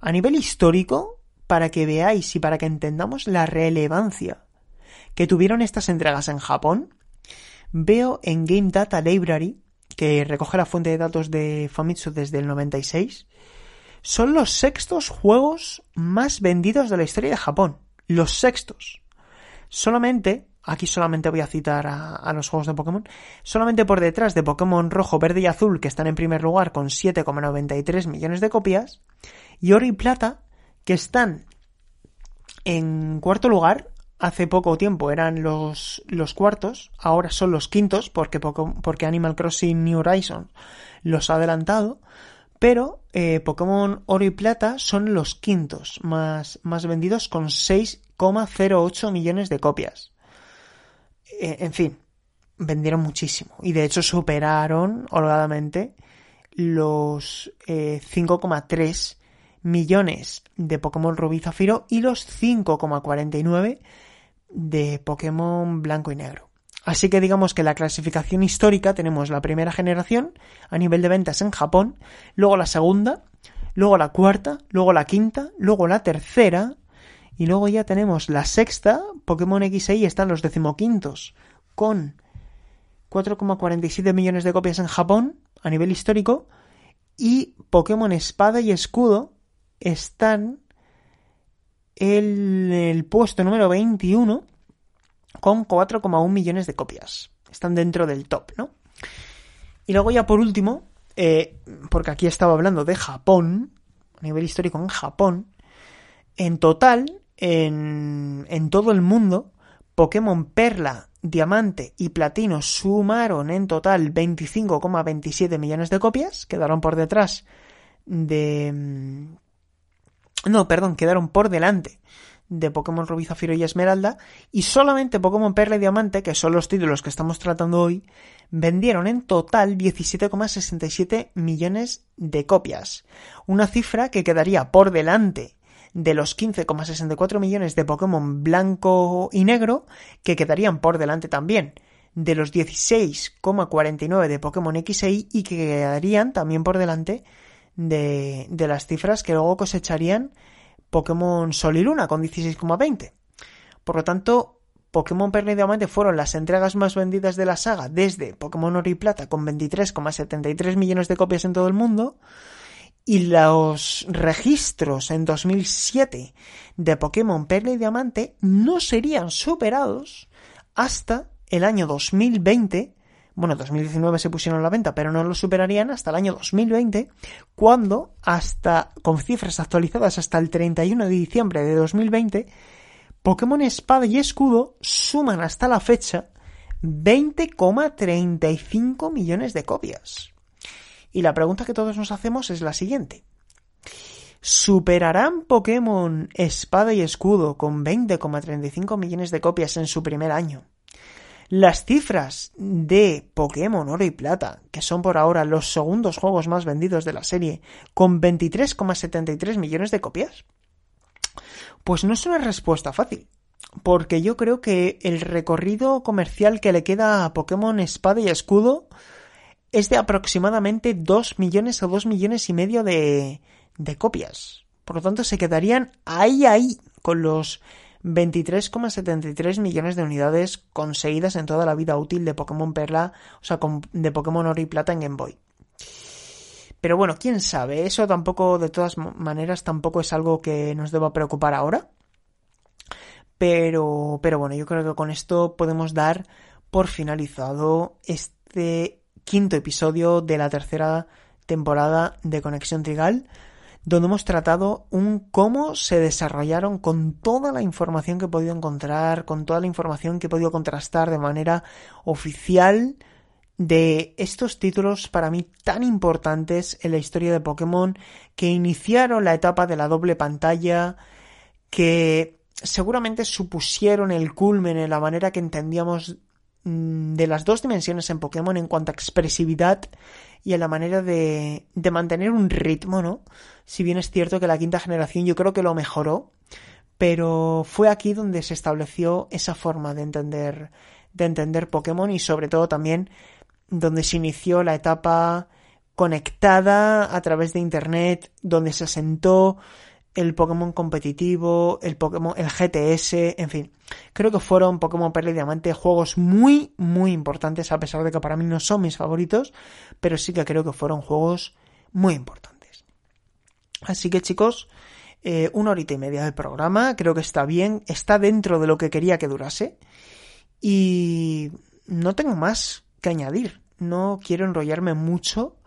[SPEAKER 1] A nivel histórico, para que veáis y para que entendamos la relevancia que tuvieron estas entregas en Japón, veo en Game Data Library, que recoge la fuente de datos de Famitsu desde el 96, son los sextos juegos más vendidos de la historia de Japón. Los sextos. Solamente, aquí solamente voy a citar a, los juegos de Pokémon, solamente por detrás de Pokémon rojo, verde y azul, que están en primer lugar con 7,93 millones de copias, y oro y plata, que están en cuarto lugar, hace poco tiempo eran los, los cuartos, ahora son los quintos, porque, porque Animal Crossing New Horizons los ha adelantado, pero eh, Pokémon Oro y Plata son los quintos más, más vendidos con 6,08 millones de copias. Eh, en fin, vendieron muchísimo y de hecho superaron holgadamente los 5,3 eh, millones de Pokémon Rubí Zafiro y los 5,49 de Pokémon Blanco y Negro. Así que digamos que la clasificación histórica tenemos la primera generación a nivel de ventas en Japón, luego la segunda, luego la cuarta, luego la quinta, luego la tercera y luego ya tenemos la sexta, Pokémon X y están los decimoquintos con 4,47 millones de copias en Japón a nivel histórico y Pokémon Espada y Escudo están en el puesto número 21 con 4,1 millones de copias. Están dentro del top, ¿no? Y luego ya por último, eh, porque aquí estaba hablando de Japón, a nivel histórico en Japón, en total, en, en todo el mundo, Pokémon Perla, Diamante y Platino sumaron en total 25,27 millones de copias, quedaron por detrás de... Mm, no, perdón, quedaron por delante de Pokémon Rubí, Zafiro y Esmeralda, y solamente Pokémon Perla y Diamante, que son los títulos que estamos tratando hoy, vendieron en total 17,67 millones de copias. Una cifra que quedaría por delante de los 15,64 millones de Pokémon blanco y negro, que quedarían por delante también de los 16,49 de Pokémon X e Y y que quedarían también por delante de, de las cifras que luego cosecharían Pokémon Sol y Luna con 16,20. Por lo tanto, Pokémon Perla y Diamante fueron las entregas más vendidas de la saga desde Pokémon Oro y Plata con 23,73 millones de copias en todo el mundo. Y los registros en 2007 de Pokémon Perla y Diamante no serían superados hasta el año 2020 bueno, 2019 se pusieron a la venta, pero no lo superarían hasta el año 2020, cuando hasta, con cifras actualizadas hasta el 31 de diciembre de 2020, Pokémon Espada y Escudo suman hasta la fecha 20,35 millones de copias. Y la pregunta que todos nos hacemos es la siguiente. ¿Superarán Pokémon Espada y Escudo con 20,35 millones de copias en su primer año las cifras de Pokémon Oro y Plata, que son por ahora los segundos juegos más vendidos de la serie, con 23,73 millones de copias, pues no es una respuesta fácil. Porque yo creo que el recorrido comercial que le queda a Pokémon Espada y Escudo es de aproximadamente 2 millones o 2 millones y medio de, de copias. Por lo tanto, se quedarían ahí, ahí, con los 23,73 millones de unidades conseguidas en toda la vida útil de Pokémon Perla, o sea, de Pokémon Oro y Plata en Game Boy. Pero bueno, quién sabe, eso tampoco, de todas maneras, tampoco es algo que nos deba preocupar ahora. Pero, pero bueno, yo creo que con esto podemos dar por finalizado este quinto episodio de la tercera temporada de Conexión Trigal donde hemos tratado un cómo se desarrollaron con toda la información que he podido encontrar, con toda la información que he podido contrastar de manera oficial de estos títulos para mí tan importantes en la historia de Pokémon que iniciaron la etapa de la doble pantalla, que seguramente supusieron el culmen en la manera que entendíamos de las dos dimensiones en Pokémon en cuanto a expresividad y en la manera de, de mantener un ritmo, ¿no? Si bien es cierto que la quinta generación yo creo que lo mejoró, pero fue aquí donde se estableció esa forma de entender, de entender Pokémon y sobre todo también donde se inició la etapa conectada a través de internet, donde se asentó el Pokémon competitivo, el Pokémon, el GTS, en fin. Creo que fueron Pokémon Perla y Diamante juegos muy, muy importantes, a pesar de que para mí no son mis favoritos, pero sí que creo que fueron juegos muy importantes. Así que chicos, eh, una horita y media de programa, creo que está bien, está dentro de lo que quería que durase. Y no tengo más que añadir, no quiero enrollarme mucho.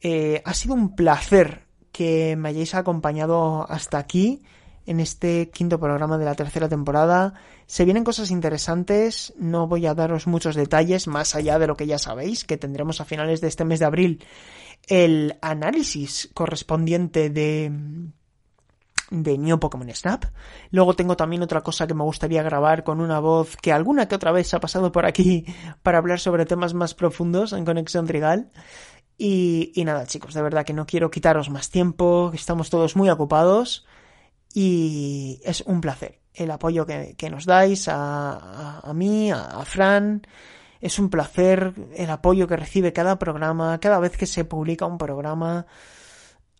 [SPEAKER 1] Eh, ha sido un placer que me hayáis acompañado hasta aquí en este quinto programa de la tercera temporada. Se vienen cosas interesantes, no voy a daros muchos detalles más allá de lo que ya sabéis, que tendremos a finales de este mes de abril el análisis correspondiente de de New Pokémon Snap. Luego tengo también otra cosa que me gustaría grabar con una voz que alguna que otra vez ha pasado por aquí para hablar sobre temas más profundos en Conexión Trigal. Y, nada, chicos, de verdad que no quiero quitaros más tiempo, estamos todos muy ocupados y es un placer el apoyo que, nos dais a, a, mí, a, Fran. Es un placer el apoyo que recibe cada programa, cada vez que se publica un programa.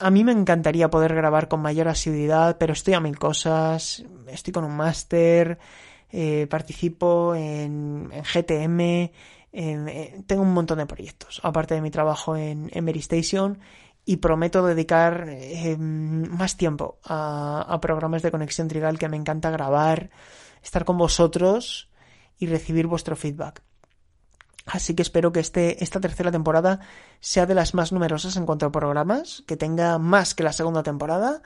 [SPEAKER 1] A mí me encantaría poder grabar con mayor asiduidad, pero estoy a mil cosas. Estoy con un máster, eh, participo en, en GTM, eh, tengo un montón de proyectos, aparte de mi trabajo en, en Station, y prometo dedicar eh, más tiempo a, programas de conexión trigal que me encanta grabar, estar con vosotros y recibir vuestro feedback. Así que espero que este, esta tercera temporada sea de las más numerosas en cuanto a programas, que tenga más que la segunda temporada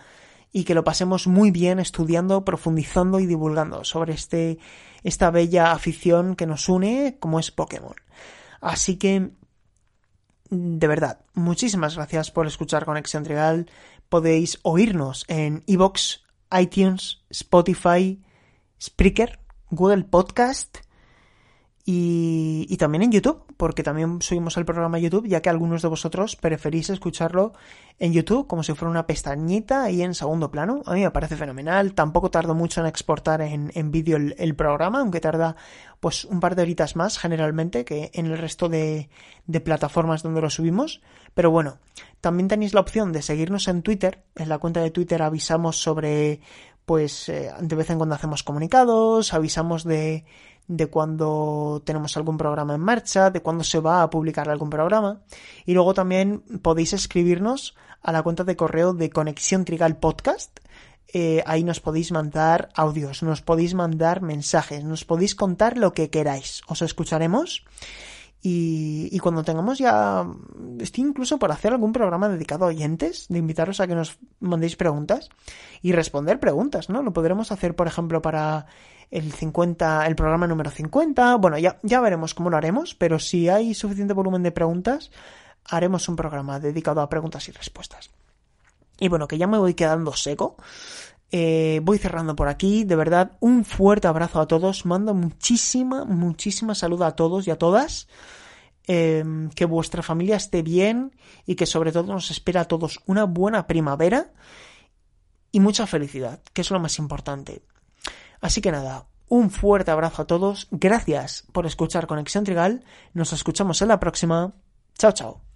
[SPEAKER 1] y que lo pasemos muy bien estudiando, profundizando y divulgando sobre este, esta bella afición que nos une como es Pokémon. Así que, de verdad, muchísimas gracias por escuchar Conexión Trigal. Podéis oírnos en iBox, iTunes, Spotify, Spreaker, Google Podcast y, y, también en YouTube, porque también subimos el programa a YouTube, ya que algunos de vosotros preferís escucharlo en YouTube como si fuera una pestañita ahí en segundo plano. A mí me parece fenomenal. Tampoco tardo mucho en exportar en, en vídeo el, programa, aunque tarda pues un par de horitas más generalmente que en el resto de, de plataformas donde lo subimos. Pero bueno, también tenéis la opción de seguirnos en Twitter. En la cuenta de Twitter avisamos sobre pues eh, de vez en cuando hacemos comunicados, avisamos de de cuando tenemos algún programa en marcha, de cuándo se va a publicar algún programa. Y luego también podéis escribirnos a la cuenta de correo de Conexión Trigal Podcast. Eh, ahí nos podéis mandar audios, nos podéis mandar mensajes, nos podéis contar lo que queráis. Os escucharemos. Y, y, cuando tengamos ya, estoy incluso por hacer algún programa dedicado a oyentes, de invitaros a que nos mandéis preguntas y responder preguntas, ¿no? Lo podremos hacer, por ejemplo, para el 50, el programa número 50. Bueno, ya, ya veremos cómo lo haremos, pero si hay suficiente volumen de preguntas, haremos un programa dedicado a preguntas y respuestas. Y bueno, que ya me voy quedando seco. Eh, voy cerrando por aquí. De verdad, un fuerte abrazo a todos. Mando muchísima, muchísima salud a todos y a todas. Em, que vuestra familia esté bien y que sobre todo nos espera a todos una buena primavera y mucha felicidad, que es lo más importante. Así que nada, un fuerte abrazo a todos. Gracias por escuchar Conexión Trigal. Nos escuchamos en la próxima. Chao, chao.